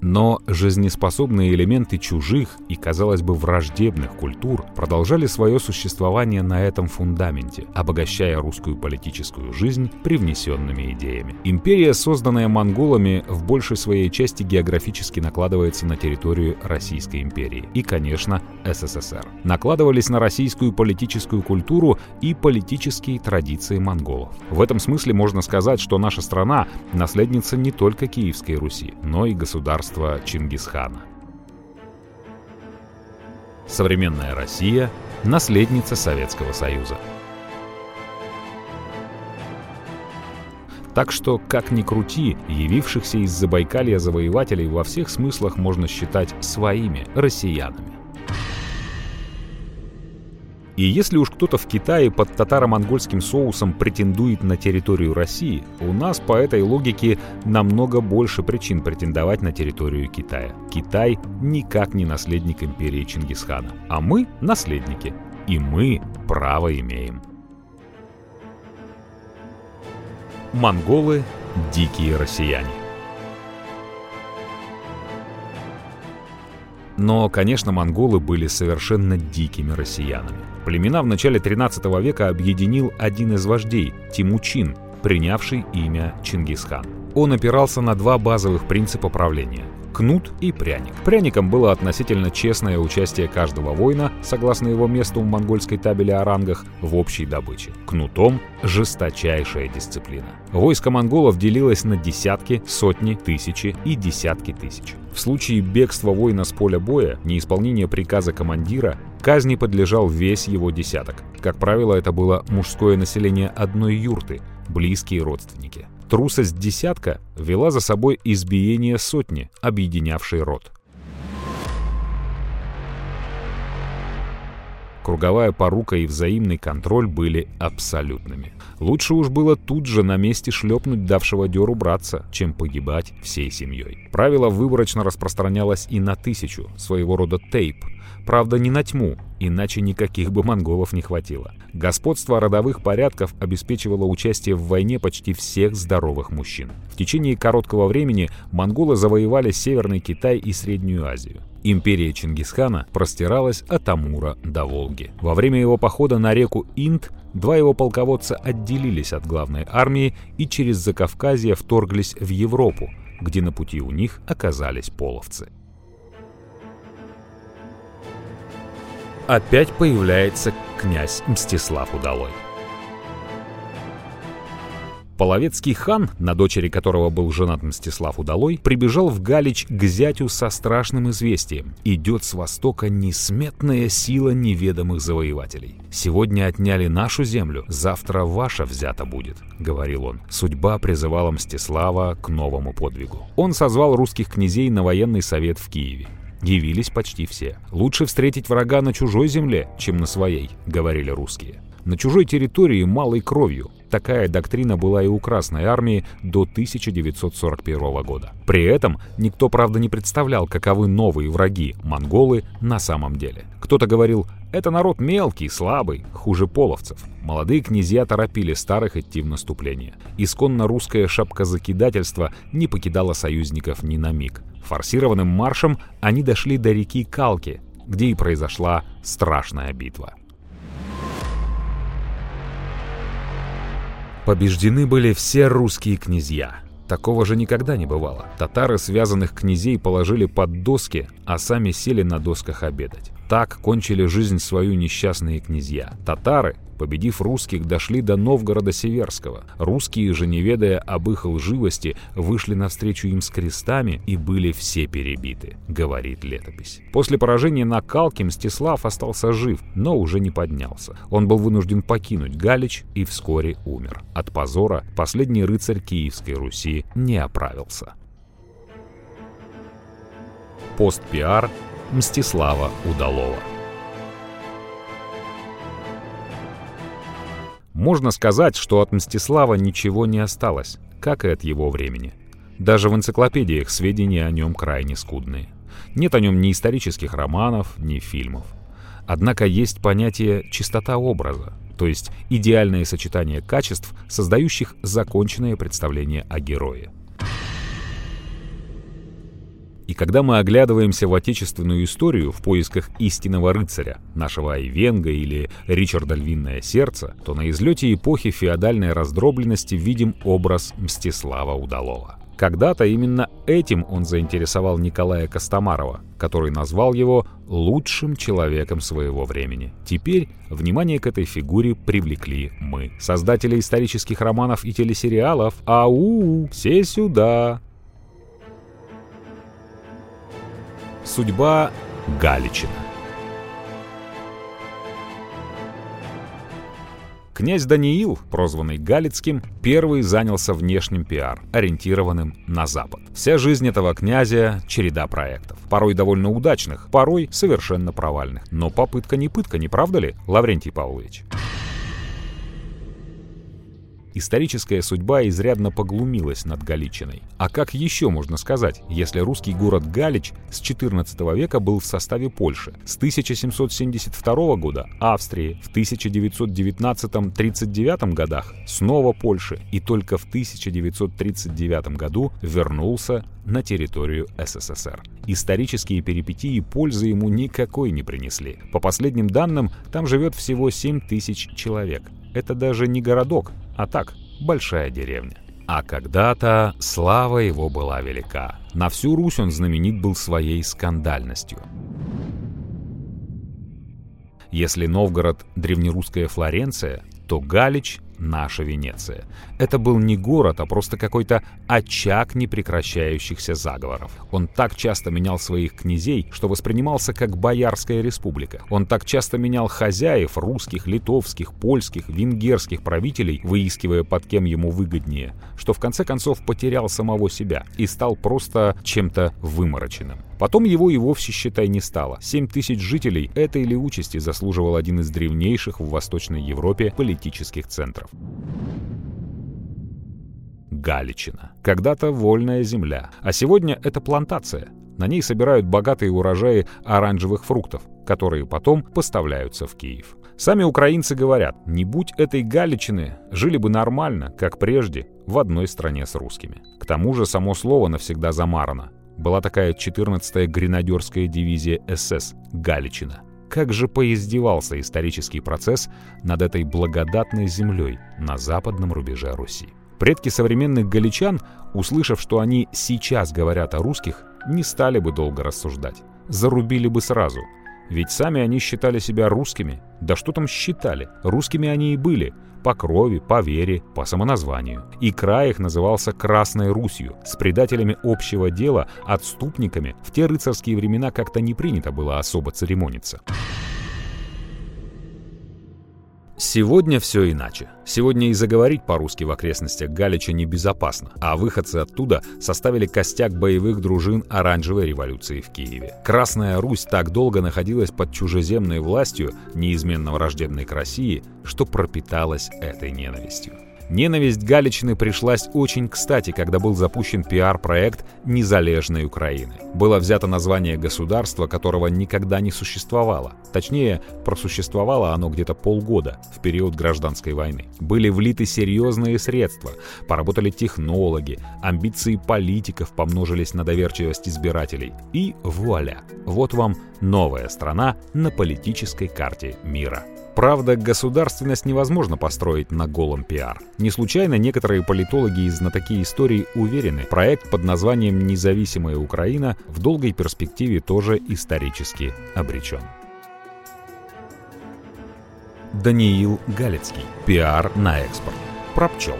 Но жизнеспособные элементы чужих и, казалось бы, враждебных культур продолжали свое существование на этом фундаменте, обогащая русскую политическую жизнь привнесенными идеями. Империя, созданная монголами, в большей своей части географически накладывается на территорию Российской империи и, конечно, СССР. Накладывались на российскую политическую культуру и политические традиции монголов. В этом смысле можно сказать, что наша страна — наследница не только Киевской Руси, но и государства царства Чингисхана. Современная Россия – наследница Советского Союза. Так что, как ни крути, явившихся из Забайкалья завоевателей во всех смыслах можно считать своими россиянами. И если уж кто-то в Китае под татаро-монгольским соусом претендует на территорию России, у нас по этой логике намного больше причин претендовать на территорию Китая. Китай никак не наследник империи Чингисхана, а мы наследники, и мы право имеем. Монголы – дикие россияне. Но, конечно, монголы были совершенно дикими россиянами. Племена в начале 13 века объединил один из вождей – Тимучин, принявший имя Чингисхан. Он опирался на два базовых принципа правления – кнут и пряник. Пряником было относительно честное участие каждого воина, согласно его месту в монгольской табеле о рангах, в общей добыче. Кнутом – жесточайшая дисциплина. Войско монголов делилось на десятки, сотни, тысячи и десятки тысяч. В случае бегства воина с поля боя, неисполнения приказа командира, казни подлежал весь его десяток. Как правило, это было мужское население одной юрты, близкие родственники. Трусость десятка вела за собой избиение сотни, объединявшей род. Круговая порука и взаимный контроль были абсолютными. Лучше уж было тут же на месте шлепнуть давшего дёру браться, чем погибать всей семьей. Правило выборочно распространялось и на тысячу, своего рода тейп. Правда, не на тьму, иначе никаких бы монголов не хватило. Господство родовых порядков обеспечивало участие в войне почти всех здоровых мужчин. В течение короткого времени монголы завоевали Северный Китай и Среднюю Азию. Империя Чингисхана простиралась от Амура до Волги. Во время его похода на реку Инд два его полководца отделились от главной армии и через Закавказье вторглись в Европу, где на пути у них оказались половцы. Опять появляется князь Мстислав Удалой. Половецкий хан, на дочери которого был женат Мстислав Удалой, прибежал в Галич к зятю со страшным известием. Идет с востока несметная сила неведомых завоевателей. «Сегодня отняли нашу землю, завтра ваша взята будет», — говорил он. Судьба призывала Мстислава к новому подвигу. Он созвал русских князей на военный совет в Киеве. Явились почти все. «Лучше встретить врага на чужой земле, чем на своей», — говорили русские. На чужой территории малой кровью. Такая доктрина была и у Красной Армии до 1941 года. При этом никто, правда, не представлял, каковы новые враги, монголы, на самом деле. Кто-то говорил, это народ мелкий, слабый, хуже половцев. Молодые князья торопили старых идти в наступление. Исконно русское шапкозакидательство не покидало союзников ни на миг. Форсированным маршем они дошли до реки Калки, где и произошла страшная битва. Побеждены были все русские князья. Такого же никогда не бывало. Татары связанных князей положили под доски, а сами сели на досках обедать. Так кончили жизнь свою несчастные князья. Татары Победив русских, дошли до Новгорода Северского. Русские же, не ведая об их лживости, вышли навстречу им с крестами и были все перебиты, говорит летопись. После поражения на Калке Мстислав остался жив, но уже не поднялся. Он был вынужден покинуть Галич и вскоре умер. От позора последний рыцарь Киевской Руси не оправился. Пост-пиар Мстислава Удалова Можно сказать, что от Мстислава ничего не осталось, как и от его времени. Даже в энциклопедиях сведения о нем крайне скудные. Нет о нем ни исторических романов, ни фильмов. Однако есть понятие «чистота образа», то есть идеальное сочетание качеств, создающих законченное представление о герое. И когда мы оглядываемся в отечественную историю в поисках истинного рыцаря, нашего Айвенга или Ричарда Львиное Сердце, то на излете эпохи феодальной раздробленности видим образ Мстислава Удалова. Когда-то именно этим он заинтересовал Николая Костомарова, который назвал его лучшим человеком своего времени. Теперь внимание к этой фигуре привлекли мы, создатели исторических романов и телесериалов. Ау, все сюда! Судьба Галичина. Князь Даниил, прозванный Галицким, первый занялся внешним пиар, ориентированным на Запад. Вся жизнь этого князя — череда проектов. Порой довольно удачных, порой совершенно провальных. Но попытка не пытка, не правда ли, Лаврентий Павлович? Историческая судьба изрядно поглумилась над Галичиной. А как еще можно сказать, если русский город Галич с XIV века был в составе Польши, с 1772 года Австрии, в 1919-39 годах снова Польши и только в 1939 году вернулся на территорию СССР. Исторические перипетии пользы ему никакой не принесли. По последним данным, там живет всего 7 тысяч человек. Это даже не городок, а так, большая деревня. А когда-то слава его была велика. На всю Русь он знаменит был своей скандальностью. Если Новгород — древнерусская Флоренция, то Галич наша Венеция. Это был не город, а просто какой-то очаг непрекращающихся заговоров. Он так часто менял своих князей, что воспринимался как Боярская республика. Он так часто менял хозяев русских, литовских, польских, венгерских правителей, выискивая под кем ему выгоднее, что в конце концов потерял самого себя и стал просто чем-то вымороченным. Потом его и вовсе, считай, не стало. 7 тысяч жителей этой ли участи заслуживал один из древнейших в Восточной Европе политических центров. Галичина. Когда-то вольная земля, а сегодня это плантация. На ней собирают богатые урожаи оранжевых фруктов, которые потом поставляются в Киев. Сами украинцы говорят, не будь этой Галичины, жили бы нормально, как прежде, в одной стране с русскими. К тому же само слово навсегда замарано. Была такая 14-я гренадерская дивизия СС «Галичина». Как же поиздевался исторический процесс над этой благодатной землей на западном рубеже Руси. Предки современных галичан, услышав, что они сейчас говорят о русских, не стали бы долго рассуждать. Зарубили бы сразу – ведь сами они считали себя русскими. Да что там считали? Русскими они и были. По крови, по вере, по самоназванию. И край их назывался Красной Русью. С предателями общего дела, отступниками, в те рыцарские времена как-то не принято было особо церемониться. Сегодня все иначе. Сегодня и заговорить по-русски в окрестностях Галича небезопасно, а выходцы оттуда составили костяк боевых дружин оранжевой революции в Киеве. Красная Русь так долго находилась под чужеземной властью, неизменно враждебной к России, что пропиталась этой ненавистью. Ненависть Галичины пришлась очень кстати, когда был запущен пиар-проект «Незалежной Украины». Было взято название государства, которого никогда не существовало. Точнее, просуществовало оно где-то полгода, в период гражданской войны. Были влиты серьезные средства, поработали технологи, амбиции политиков помножились на доверчивость избирателей. И вуаля! Вот вам новая страна на политической карте мира. Правда, государственность невозможно построить на голом пиар. Не случайно некоторые политологи и знатоки истории уверены, проект под названием «Независимая Украина» в долгой перспективе тоже исторически обречен. Даниил Галицкий. Пиар на экспорт. Про пчел.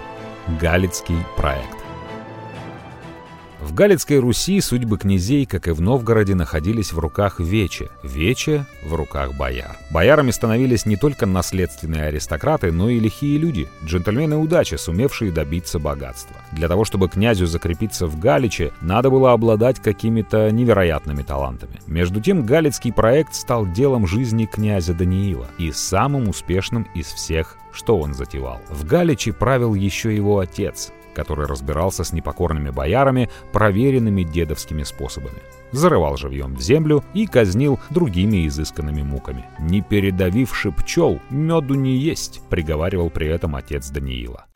Галицкий проект. В Галицкой Руси судьбы князей, как и в Новгороде, находились в руках Вече, Вече в руках бояр. Боярами становились не только наследственные аристократы, но и лихие люди, джентльмены удачи, сумевшие добиться богатства. Для того, чтобы князю закрепиться в Галиче, надо было обладать какими-то невероятными талантами. Между тем, Галицкий проект стал делом жизни князя Даниила и самым успешным из всех, что он затевал. В Галиче правил еще его отец, который разбирался с непокорными боярами проверенными дедовскими способами. Зарывал живьем в землю и казнил другими изысканными муками. «Не передавивши пчел, меду не есть», — приговаривал при этом отец Даниила.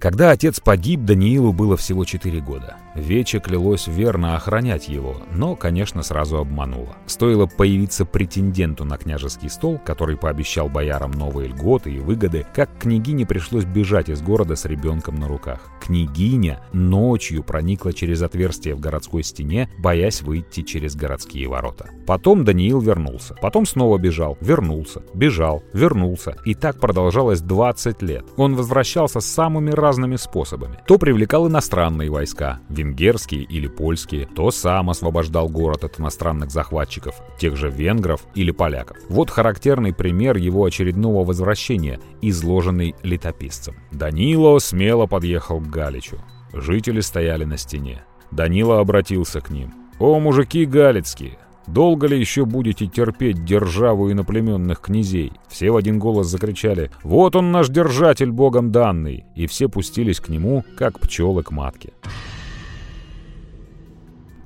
Когда отец погиб, Даниилу было всего 4 года. Вече клялось верно охранять его, но, конечно, сразу обманула. Стоило появиться претенденту на княжеский стол, который пообещал боярам новые льготы и выгоды, как княгине пришлось бежать из города с ребенком на руках. Княгиня ночью проникла через отверстие в городской стене, боясь выйти через городские ворота. Потом Даниил вернулся. Потом снова бежал, вернулся, бежал, вернулся. И так продолжалось 20 лет. Он возвращался самыми разными способами. То привлекал иностранные войска, венгерские или польские, то сам освобождал город от иностранных захватчиков, тех же венгров или поляков. Вот характерный пример его очередного возвращения, изложенный летописцем. Данило смело подъехал к Галичу. Жители стояли на стене. Данила обратился к ним. «О, мужики галицкие! Долго ли еще будете терпеть державу иноплеменных князей? Все в один голос закричали «Вот он наш держатель, богом данный!» И все пустились к нему, как пчелы к матке.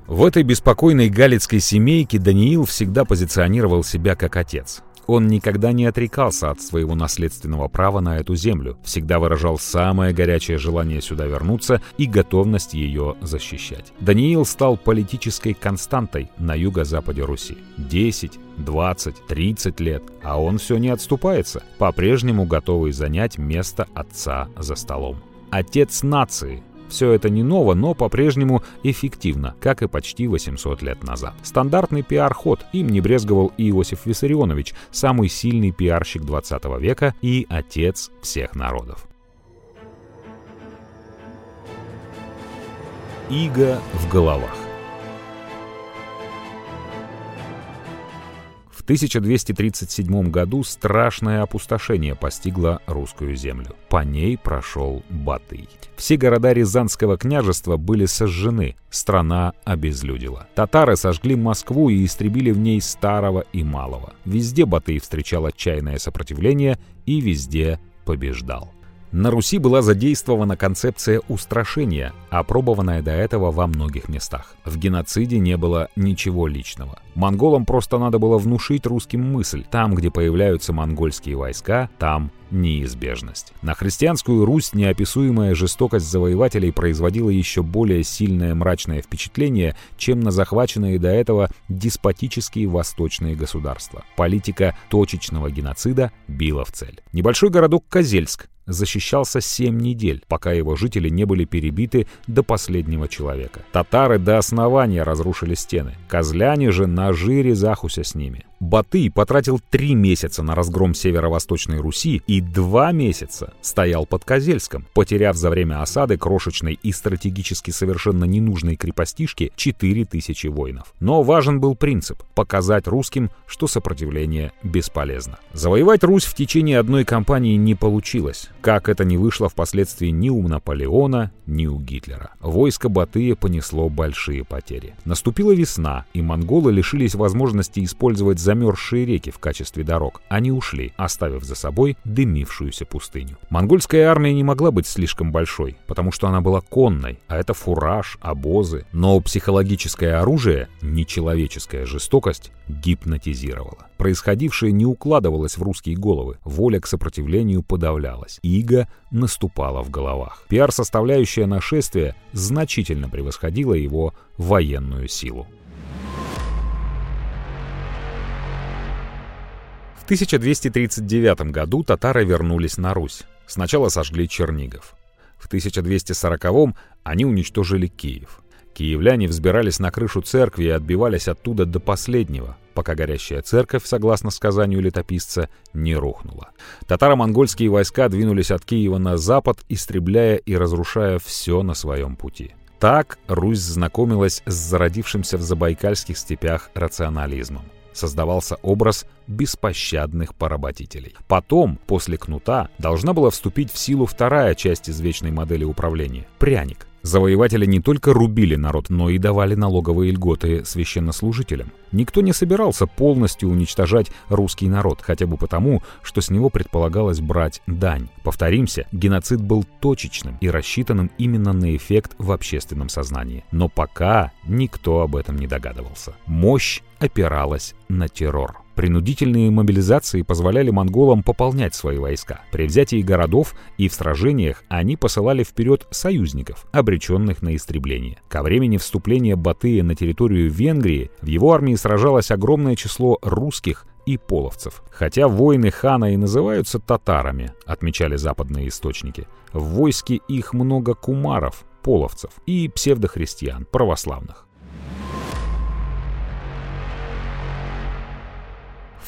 В этой беспокойной галицкой семейке Даниил всегда позиционировал себя как отец. Он никогда не отрекался от своего наследственного права на эту землю, всегда выражал самое горячее желание сюда вернуться и готовность ее защищать. Даниил стал политической константой на юго-западе Руси. 10, 20, 30 лет, а он все не отступается, по-прежнему готовый занять место отца за столом. Отец нации, все это не ново, но по-прежнему эффективно, как и почти 800 лет назад. Стандартный пиар-ход им не брезговал и Иосиф Виссарионович, самый сильный пиарщик 20 века и отец всех народов. Иго в головах 1237 году страшное опустошение постигло русскую землю. По ней прошел Батый. Все города Рязанского княжества были сожжены, страна обезлюдила. Татары сожгли Москву и истребили в ней старого и малого. Везде Батый встречал отчаянное сопротивление и везде побеждал. На Руси была задействована концепция устрашения, опробованная до этого во многих местах. В геноциде не было ничего личного. Монголам просто надо было внушить русским мысль. Там, где появляются монгольские войска, там неизбежность. На христианскую Русь неописуемая жестокость завоевателей производила еще более сильное мрачное впечатление, чем на захваченные до этого деспотические восточные государства. Политика точечного геноцида била в цель. Небольшой городок Козельск защищался семь недель, пока его жители не были перебиты до последнего человека. Татары до основания разрушили стены. Козляне же на жире захуся с ними. Батый потратил три месяца на разгром северо-восточной Руси и два месяца стоял под Козельском, потеряв за время осады крошечной и стратегически совершенно ненужной крепостишки 4000 воинов. Но важен был принцип – показать русским, что сопротивление бесполезно. Завоевать Русь в течение одной кампании не получилось, как это не вышло впоследствии ни у Наполеона, ни у Гитлера. Войско Батыя понесло большие потери. Наступила весна, и монголы лишились возможности использовать замерзшие реки в качестве дорог. Они ушли, оставив за собой дымившуюся пустыню. Монгольская армия не могла быть слишком большой, потому что она была конной, а это фураж, обозы. Но психологическое оружие, нечеловеческая жестокость, гипнотизировала. Происходившее не укладывалось в русские головы, воля к сопротивлению подавлялась, иго наступала в головах. Пиар-составляющая нашествия значительно превосходила его военную силу. 1239 году татары вернулись на Русь. Сначала сожгли Чернигов. В 1240 они уничтожили Киев. Киевляне взбирались на крышу церкви и отбивались оттуда до последнего, пока горящая церковь, согласно сказанию летописца, не рухнула. Татаро-монгольские войска двинулись от Киева на запад, истребляя и разрушая все на своем пути. Так Русь знакомилась с зародившимся в забайкальских степях рационализмом создавался образ беспощадных поработителей. Потом, после кнута, должна была вступить в силу вторая часть извечной модели управления – пряник. Завоеватели не только рубили народ, но и давали налоговые льготы священнослужителям. Никто не собирался полностью уничтожать русский народ, хотя бы потому, что с него предполагалось брать дань. Повторимся, геноцид был точечным и рассчитанным именно на эффект в общественном сознании. Но пока никто об этом не догадывался. Мощь опиралась на террор. Принудительные мобилизации позволяли монголам пополнять свои войска. При взятии городов и в сражениях они посылали вперед союзников, обреченных на истребление. Ко времени вступления Батыя на территорию Венгрии в его армии сражалось огромное число русских и половцев. Хотя воины хана и называются татарами, отмечали западные источники, в войске их много кумаров, половцев и псевдохристиан, православных.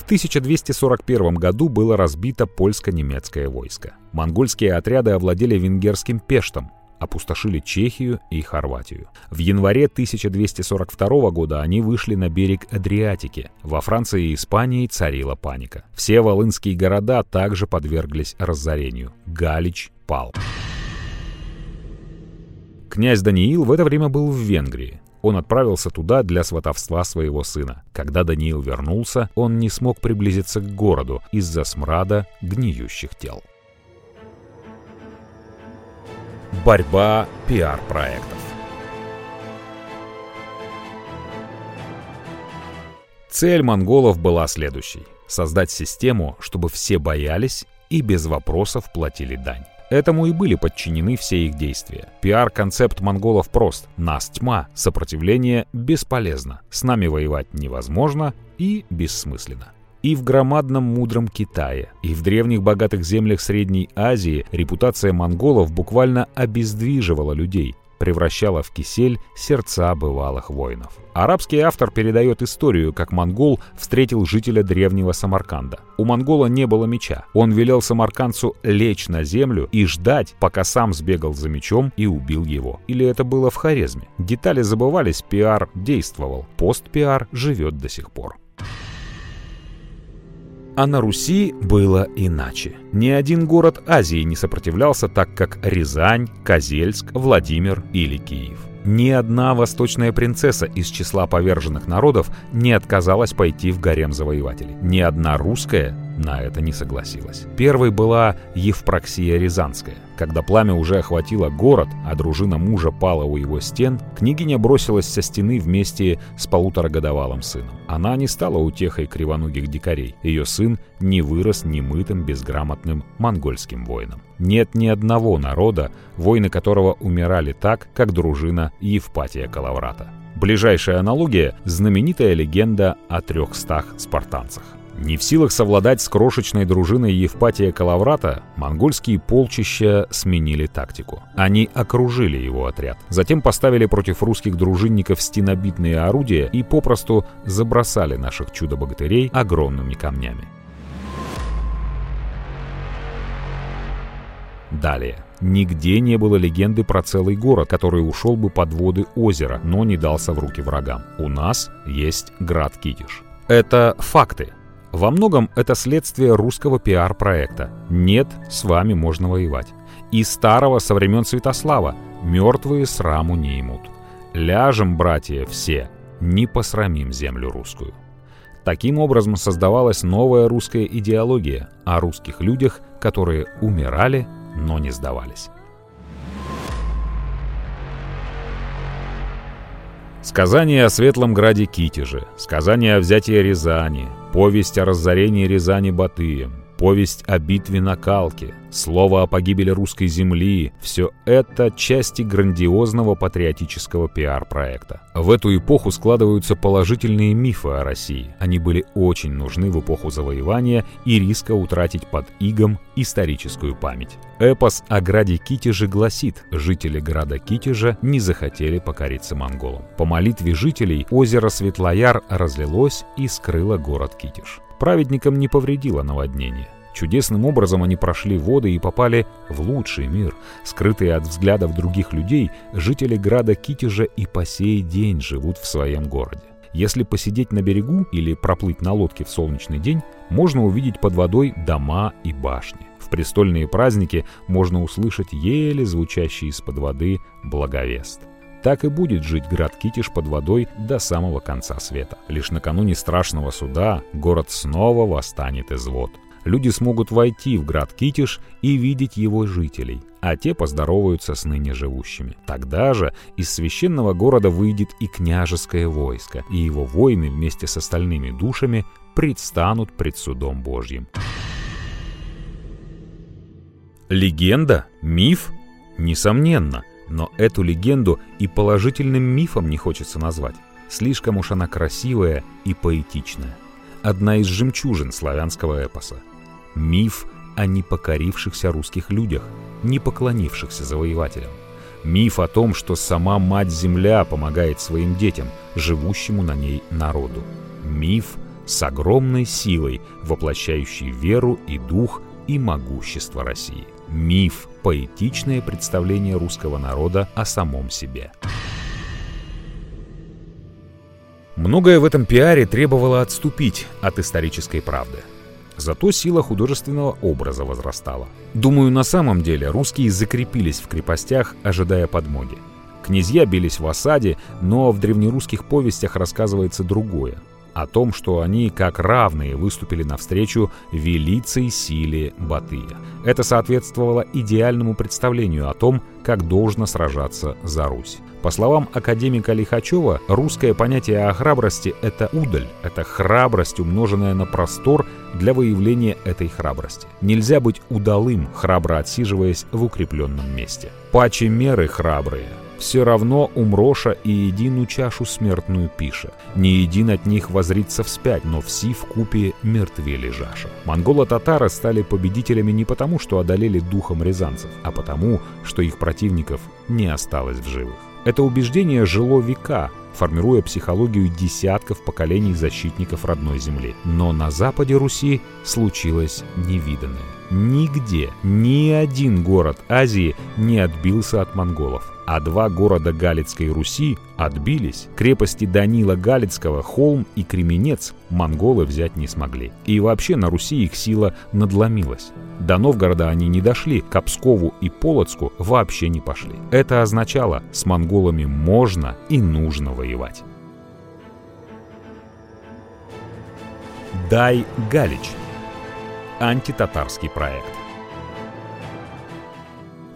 1241 году было разбито польско-немецкое войско. Монгольские отряды овладели венгерским Пештом, опустошили Чехию и Хорватию. В январе 1242 года они вышли на берег Адриатики. Во Франции и Испании царила паника. Все волынские города также подверглись разорению. Галич пал. Князь Даниил в это время был в Венгрии. Он отправился туда для сватовства своего сына. Когда Даниил вернулся, он не смог приблизиться к городу из-за смрада гниющих тел. Борьба пиар-проектов Цель монголов была следующей – создать систему, чтобы все боялись и без вопросов платили дань. Этому и были подчинены все их действия. Пиар-концепт монголов прост. Нас тьма, сопротивление бесполезно. С нами воевать невозможно и бессмысленно. И в громадном мудром Китае, и в древних богатых землях Средней Азии репутация монголов буквально обездвиживала людей, превращала в кисель сердца бывалых воинов. Арабский автор передает историю, как монгол встретил жителя древнего Самарканда. У монгола не было меча. Он велел самаркандцу лечь на землю и ждать, пока сам сбегал за мечом и убил его. Или это было в Хорезме. Детали забывались, пиар действовал. Пост-пиар живет до сих пор. А на Руси было иначе. Ни один город Азии не сопротивлялся так, как Рязань, Козельск, Владимир или Киев. Ни одна восточная принцесса из числа поверженных народов не отказалась пойти в гарем завоевателей. Ни одна русская на это не согласилась. Первой была Евпроксия Рязанская. Когда пламя уже охватило город, а дружина мужа пала у его стен, княгиня бросилась со стены вместе с полуторагодовалым сыном. Она не стала утехой кривоногих дикарей. Ее сын не вырос немытым, безграмотным монгольским воином. Нет ни одного народа, воины которого умирали так, как дружина Евпатия Калаврата. Ближайшая аналогия – знаменитая легенда о трехстах спартанцах. Не в силах совладать с крошечной дружиной Евпатия Калаврата, монгольские полчища сменили тактику. Они окружили его отряд. Затем поставили против русских дружинников стенобитные орудия и попросту забросали наших чудо-богатырей огромными камнями. Далее. Нигде не было легенды про целый город, который ушел бы под воды озера, но не дался в руки врагам. У нас есть град Китиш. Это факты. Во многом это следствие русского пиар-проекта «Нет, с вами можно воевать». И старого со времен Святослава «Мертвые сраму не имут». «Ляжем, братья, все, не посрамим землю русскую». Таким образом создавалась новая русская идеология о русских людях, которые умирали, но не сдавались. Сказание о Светлом Граде Китеже, сказание о взятии Рязани, повесть о разорении Рязани Батыем, повесть о битве на Калке, слово о погибели русской земли – все это части грандиозного патриотического пиар-проекта. В эту эпоху складываются положительные мифы о России. Они были очень нужны в эпоху завоевания и риска утратить под игом историческую память. Эпос о граде Китеже гласит, жители града Китежа не захотели покориться монголам. По молитве жителей озеро Светлояр разлилось и скрыло город Китеж. Праведникам не повредило наводнение. Чудесным образом они прошли воды и попали в лучший мир. Скрытые от взглядов других людей, жители града Китежа и по сей день живут в своем городе. Если посидеть на берегу или проплыть на лодке в солнечный день, можно увидеть под водой дома и башни. В престольные праздники можно услышать еле звучащий из-под воды благовест. Так и будет жить град Китиш под водой до самого конца света. Лишь накануне страшного суда город снова восстанет из вод. Люди смогут войти в град Китиш и видеть его жителей, а те поздороваются с ныне живущими. Тогда же из священного города выйдет и княжеское войско, и его воины вместе с остальными душами предстанут пред судом Божьим. Легенда? Миф? Несомненно – но эту легенду и положительным мифом не хочется назвать. Слишком уж она красивая и поэтичная. Одна из жемчужин славянского эпоса. Миф о непокорившихся русских людях, не поклонившихся завоевателям. Миф о том, что сама Мать-Земля помогает своим детям, живущему на ней народу. Миф с огромной силой, воплощающий веру и дух и могущество России. Миф – поэтичное представление русского народа о самом себе. Многое в этом пиаре требовало отступить от исторической правды. Зато сила художественного образа возрастала. Думаю, на самом деле русские закрепились в крепостях, ожидая подмоги. Князья бились в осаде, но в древнерусских повестях рассказывается другое о том, что они как равные выступили навстречу велицей силе Батыя. Это соответствовало идеальному представлению о том, как должно сражаться за Русь. По словам академика Лихачева, русское понятие о храбрости – это удаль, это храбрость, умноженная на простор для выявления этой храбрости. Нельзя быть удалым, храбро отсиживаясь в укрепленном месте. Паче меры храбрые – все равно умроша и едину чашу смертную пиша. Не един от них возрится вспять, но все в купе мертве лежаша. Монголо-татары стали победителями не потому, что одолели духом рязанцев, а потому, что их противников не осталось в живых. Это убеждение жило века, формируя психологию десятков поколений защитников родной земли. Но на западе Руси случилось невиданное. Нигде, ни один город Азии не отбился от монголов а два города Галицкой Руси отбились. Крепости Данила Галицкого, Холм и Кременец монголы взять не смогли. И вообще на Руси их сила надломилась. До Новгорода они не дошли, к Пскову и Полоцку вообще не пошли. Это означало, с монголами можно и нужно воевать. Дай Галич. Антитатарский проект.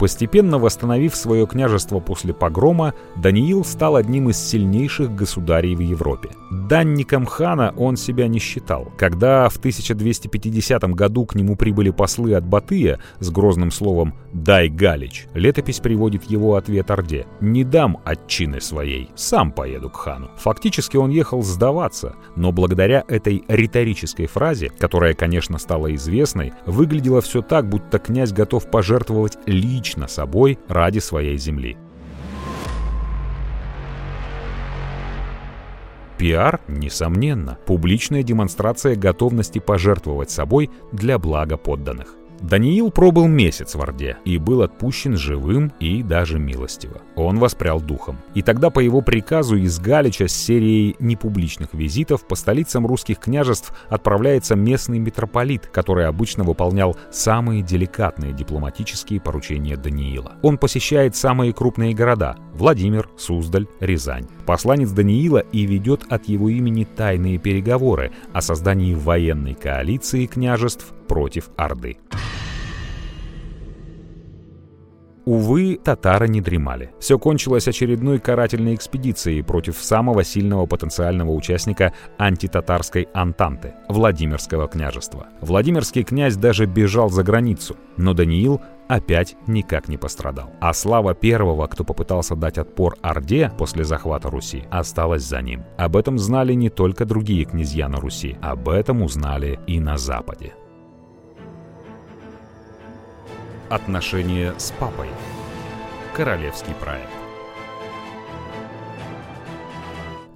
Постепенно восстановив свое княжество после погрома, Даниил стал одним из сильнейших государей в Европе. Данником хана он себя не считал. Когда в 1250 году к нему прибыли послы от Батыя с грозным словом «дай Галич», летопись приводит его ответ Орде «не дам отчины своей, сам поеду к хану». Фактически он ехал сдаваться, но благодаря этой риторической фразе, которая, конечно, стала известной, выглядело все так, будто князь готов пожертвовать лично лично собой ради своей земли. Пиар, несомненно, публичная демонстрация готовности пожертвовать собой для блага подданных. Даниил пробыл месяц в Орде и был отпущен живым и даже милостиво. Он воспрял духом. И тогда по его приказу из Галича с серией непубличных визитов по столицам русских княжеств отправляется местный митрополит, который обычно выполнял самые деликатные дипломатические поручения Даниила. Он посещает самые крупные города – Владимир, Суздаль, Рязань. Посланец Даниила и ведет от его имени тайные переговоры о создании военной коалиции княжеств против Орды. Увы, татары не дремали. Все кончилось очередной карательной экспедицией против самого сильного потенциального участника антитатарской Антанты – Владимирского княжества. Владимирский князь даже бежал за границу, но Даниил опять никак не пострадал. А слава первого, кто попытался дать отпор Орде после захвата Руси, осталась за ним. Об этом знали не только другие князья на Руси, об этом узнали и на Западе. Отношения с папой. Королевский проект.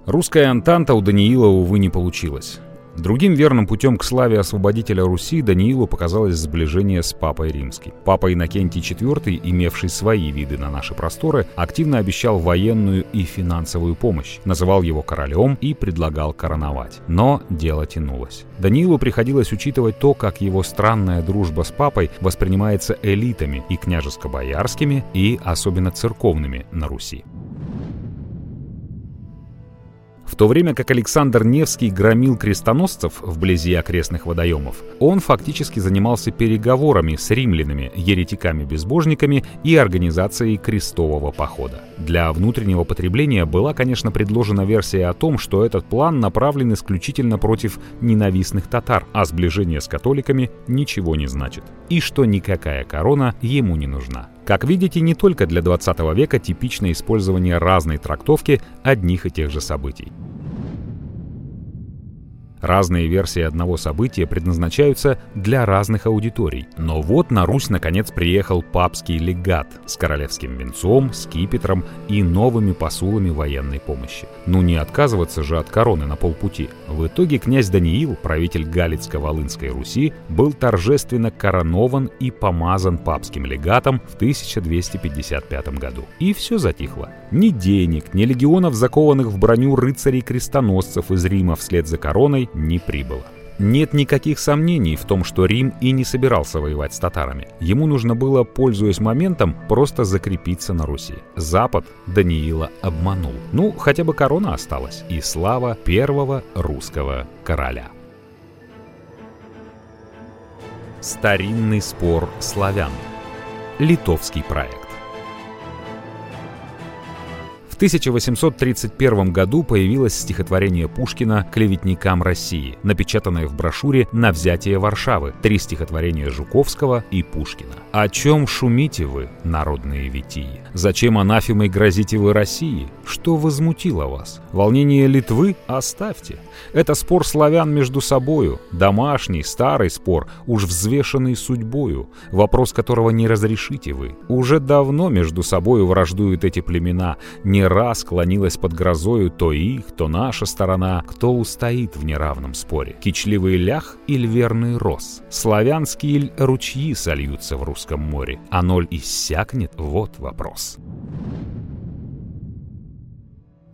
Русская антанта у Даниила, увы, не получилась. Другим верным путем к славе освободителя Руси Даниилу показалось сближение с Папой Римским. Папа Иннокентий IV, имевший свои виды на наши просторы, активно обещал военную и финансовую помощь, называл его королем и предлагал короновать. Но дело тянулось. Даниилу приходилось учитывать то, как его странная дружба с папой воспринимается элитами и княжеско-боярскими, и особенно церковными на Руси. В то время как Александр Невский громил крестоносцев вблизи окрестных водоемов, он фактически занимался переговорами с римлянами, еретиками-безбожниками и организацией крестового похода. Для внутреннего потребления была, конечно, предложена версия о том, что этот план направлен исключительно против ненавистных татар, а сближение с католиками ничего не значит. И что никакая корона ему не нужна. Как видите, не только для 20 века типично использование разной трактовки одних и тех же событий. Разные версии одного события предназначаются для разных аудиторий. Но вот на Русь наконец приехал папский легат с королевским венцом, скипетром и новыми посулами военной помощи. Ну не отказываться же от короны на полпути. В итоге князь Даниил, правитель Галицко-Волынской Руси, был торжественно коронован и помазан папским легатом в 1255 году. И все затихло. Ни денег, ни легионов, закованных в броню рыцарей-крестоносцев из Рима вслед за короной не прибыло. Нет никаких сомнений в том, что Рим и не собирался воевать с татарами. Ему нужно было, пользуясь моментом, просто закрепиться на Руси. Запад Даниила обманул. Ну, хотя бы корона осталась. И слава первого русского короля. Старинный спор славян. Литовский проект. 1831 году появилось стихотворение Пушкина «Клеветникам России», напечатанное в брошюре «На взятие Варшавы», три стихотворения Жуковского и Пушкина. «О чем шумите вы, народные витии? Зачем анафемой грозите вы России? Что возмутило вас? Волнение Литвы оставьте. Это спор славян между собою, домашний, старый спор, уж взвешенный судьбою, вопрос которого не разрешите вы. Уже давно между собою враждуют эти племена, не раз клонилась под грозою то их, то наша сторона, кто устоит в неравном споре. Кичливый лях или верный рос, славянские ручьи сольются в русском море, а ноль иссякнет, вот вопрос.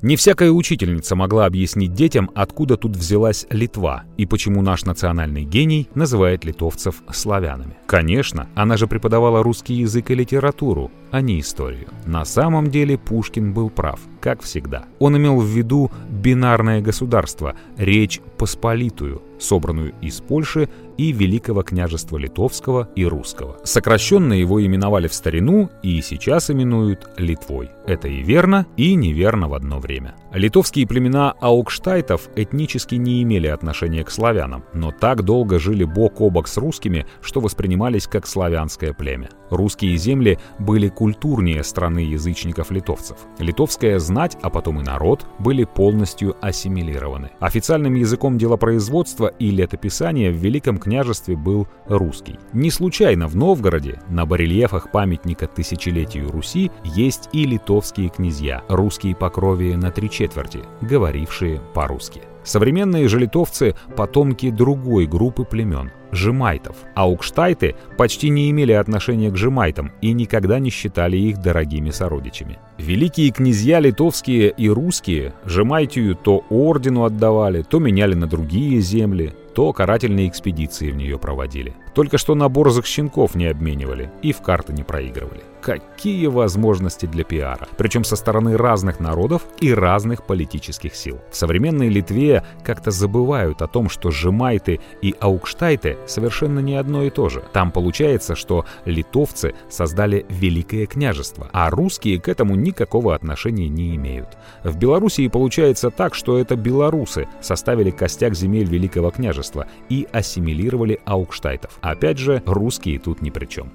Не всякая учительница могла объяснить детям, откуда тут взялась Литва и почему наш национальный гений называет литовцев славянами. Конечно, она же преподавала русский язык и литературу, а не историю. На самом деле Пушкин был прав, как всегда. Он имел в виду бинарное государство, речь посполитую, собранную из Польши и Великого княжества Литовского и Русского. Сокращенно его именовали в старину и сейчас именуют Литвой. Это и верно, и неверно в одно время. Литовские племена аукштайтов этнически не имели отношения к славянам, но так долго жили бок о бок с русскими, что воспринимались как славянское племя. Русские земли были культурнее страны язычников-литовцев. Литовская знать, а потом и народ, были полностью ассимилированы. Официальным языком делопроизводства и летописания в Великом княжестве был русский. Не случайно в Новгороде на барельефах памятника тысячелетию Руси есть и литовские князья, русские по крови на три четверти, говорившие по-русски. Современные же литовцы – потомки другой группы племен – жемайтов, а укштайты почти не имели отношения к жемайтам и никогда не считали их дорогими сородичами. Великие князья литовские и русские жемайтию то ордену отдавали, то меняли на другие земли, то карательные экспедиции в нее проводили. Только что на борзых щенков не обменивали и в карты не проигрывали. Какие возможности для пиара, причем со стороны разных народов и разных политических сил. В современной Литве как-то забывают о том, что жемайты и аукштайты совершенно не одно и то же. Там получается, что литовцы создали Великое княжество, а русские к этому никакого отношения не имеют. В Белоруссии получается так, что это белорусы составили костяк земель Великого княжества и ассимилировали аукштайтов. Опять же, русские тут ни при чем.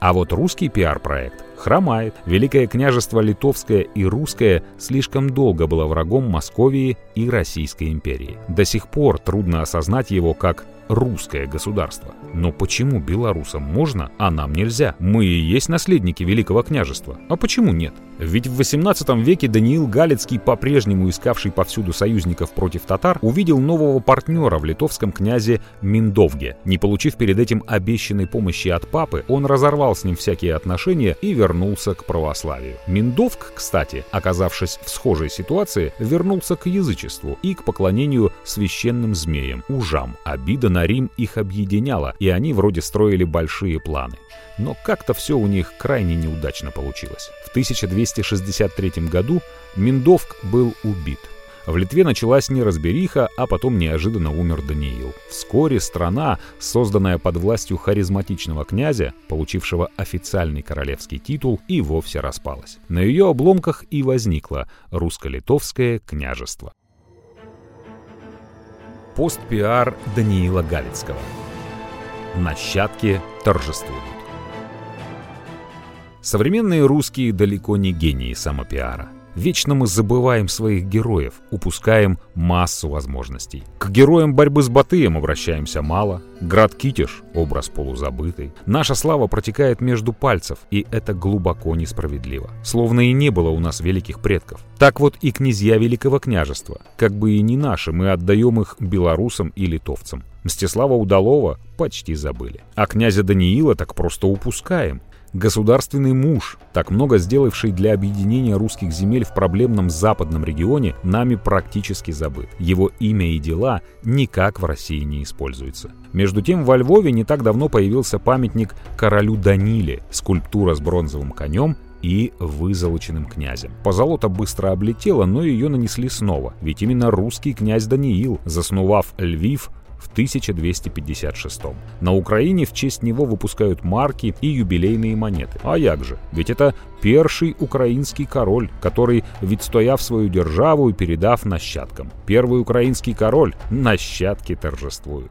А вот русский пиар-проект хромает. Великое княжество Литовское и Русское слишком долго было врагом Московии и Российской империи. До сих пор трудно осознать его как русское государство. Но почему белорусам можно, а нам нельзя? Мы и есть наследники Великого княжества. А почему нет? Ведь в 18 веке Даниил Галицкий, по-прежнему искавший повсюду союзников против татар, увидел нового партнера в литовском князе Миндовге. Не получив перед этим обещанной помощи от папы, он разорвал с ним всякие отношения и вернулся к православию. Миндовг, кстати, оказавшись в схожей ситуации, вернулся к язычеству и к поклонению священным змеям, ужам. Обида на Рим их объединяла, и они вроде строили большие планы. Но как-то все у них крайне неудачно получилось. В 1263 году Миндовк был убит. В Литве началась неразбериха, а потом неожиданно умер Даниил. Вскоре страна, созданная под властью харизматичного князя, получившего официальный королевский титул, и вовсе распалась. На ее обломках и возникло русско-литовское княжество. Пост-пиар Даниила Галицкого. Нащадки торжествуют. Современные русские далеко не гении самопиара. Вечно мы забываем своих героев, упускаем массу возможностей. К героям борьбы с Батыем обращаемся мало. Град Китиш — образ полузабытый. Наша слава протекает между пальцев, и это глубоко несправедливо. Словно и не было у нас великих предков. Так вот и князья Великого княжества. Как бы и не наши, мы отдаем их белорусам и литовцам. Мстислава Удалова почти забыли. А князя Даниила так просто упускаем. Государственный муж, так много сделавший для объединения русских земель в проблемном западном регионе, нами практически забыт. Его имя и дела никак в России не используются. Между тем, во Львове не так давно появился памятник королю Даниле, скульптура с бронзовым конем и вызолоченным князем. Позолота быстро облетела, но ее нанесли снова, ведь именно русский князь Даниил, заснував Львив, 1256. На Украине в честь него выпускают марки и юбилейные монеты. А як же? Ведь это перший украинский король, который відстояв свою державу и передав нащадкам. Первый украинский король, нащадки торжествуют.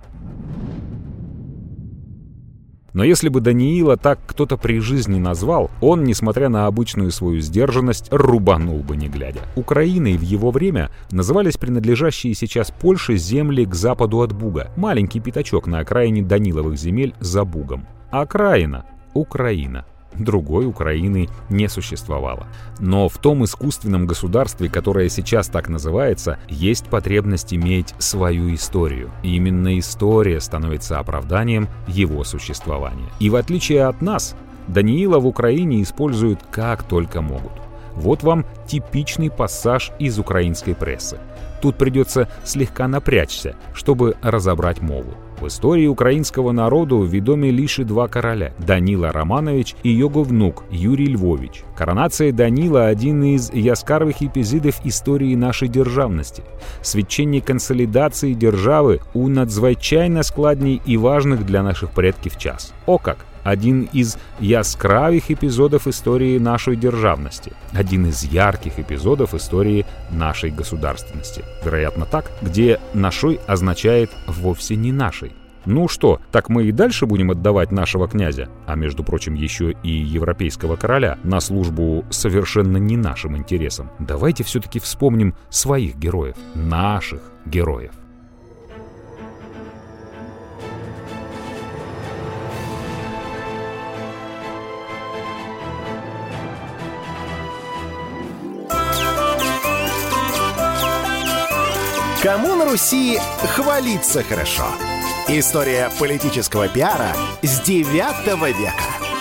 Но если бы Даниила так кто-то при жизни назвал, он, несмотря на обычную свою сдержанность, рубанул бы не глядя. Украиной в его время назывались принадлежащие сейчас Польше земли к западу от Буга. Маленький пятачок на окраине Даниловых земель за Бугом. Окраина — Украина. Другой Украины не существовало. Но в том искусственном государстве, которое сейчас так называется, есть потребность иметь свою историю. И именно история становится оправданием его существования. И в отличие от нас, Даниила в Украине используют как только могут. Вот вам типичный пассаж из украинской прессы. Тут придется слегка напрячься, чтобы разобрать мову. В истории українського народу відомі лише два короля – Данила Романович і його внук Юрій Львович. Коронація Даніла – один із яскравих епізодів історії нашої державності. Свідчення консолідації держави у надзвичайно складній і важних для наших предків час. О как! Один из яскравых эпизодов истории нашей державности, один из ярких эпизодов истории нашей государственности. Вероятно так, где «нашой» означает вовсе не «нашей». Ну что, так мы и дальше будем отдавать нашего князя, а между прочим еще и европейского короля, на службу совершенно не нашим интересам. Давайте все-таки вспомним своих героев, наших героев. Кому на Руси хвалиться хорошо? История политического пиара с 9 века.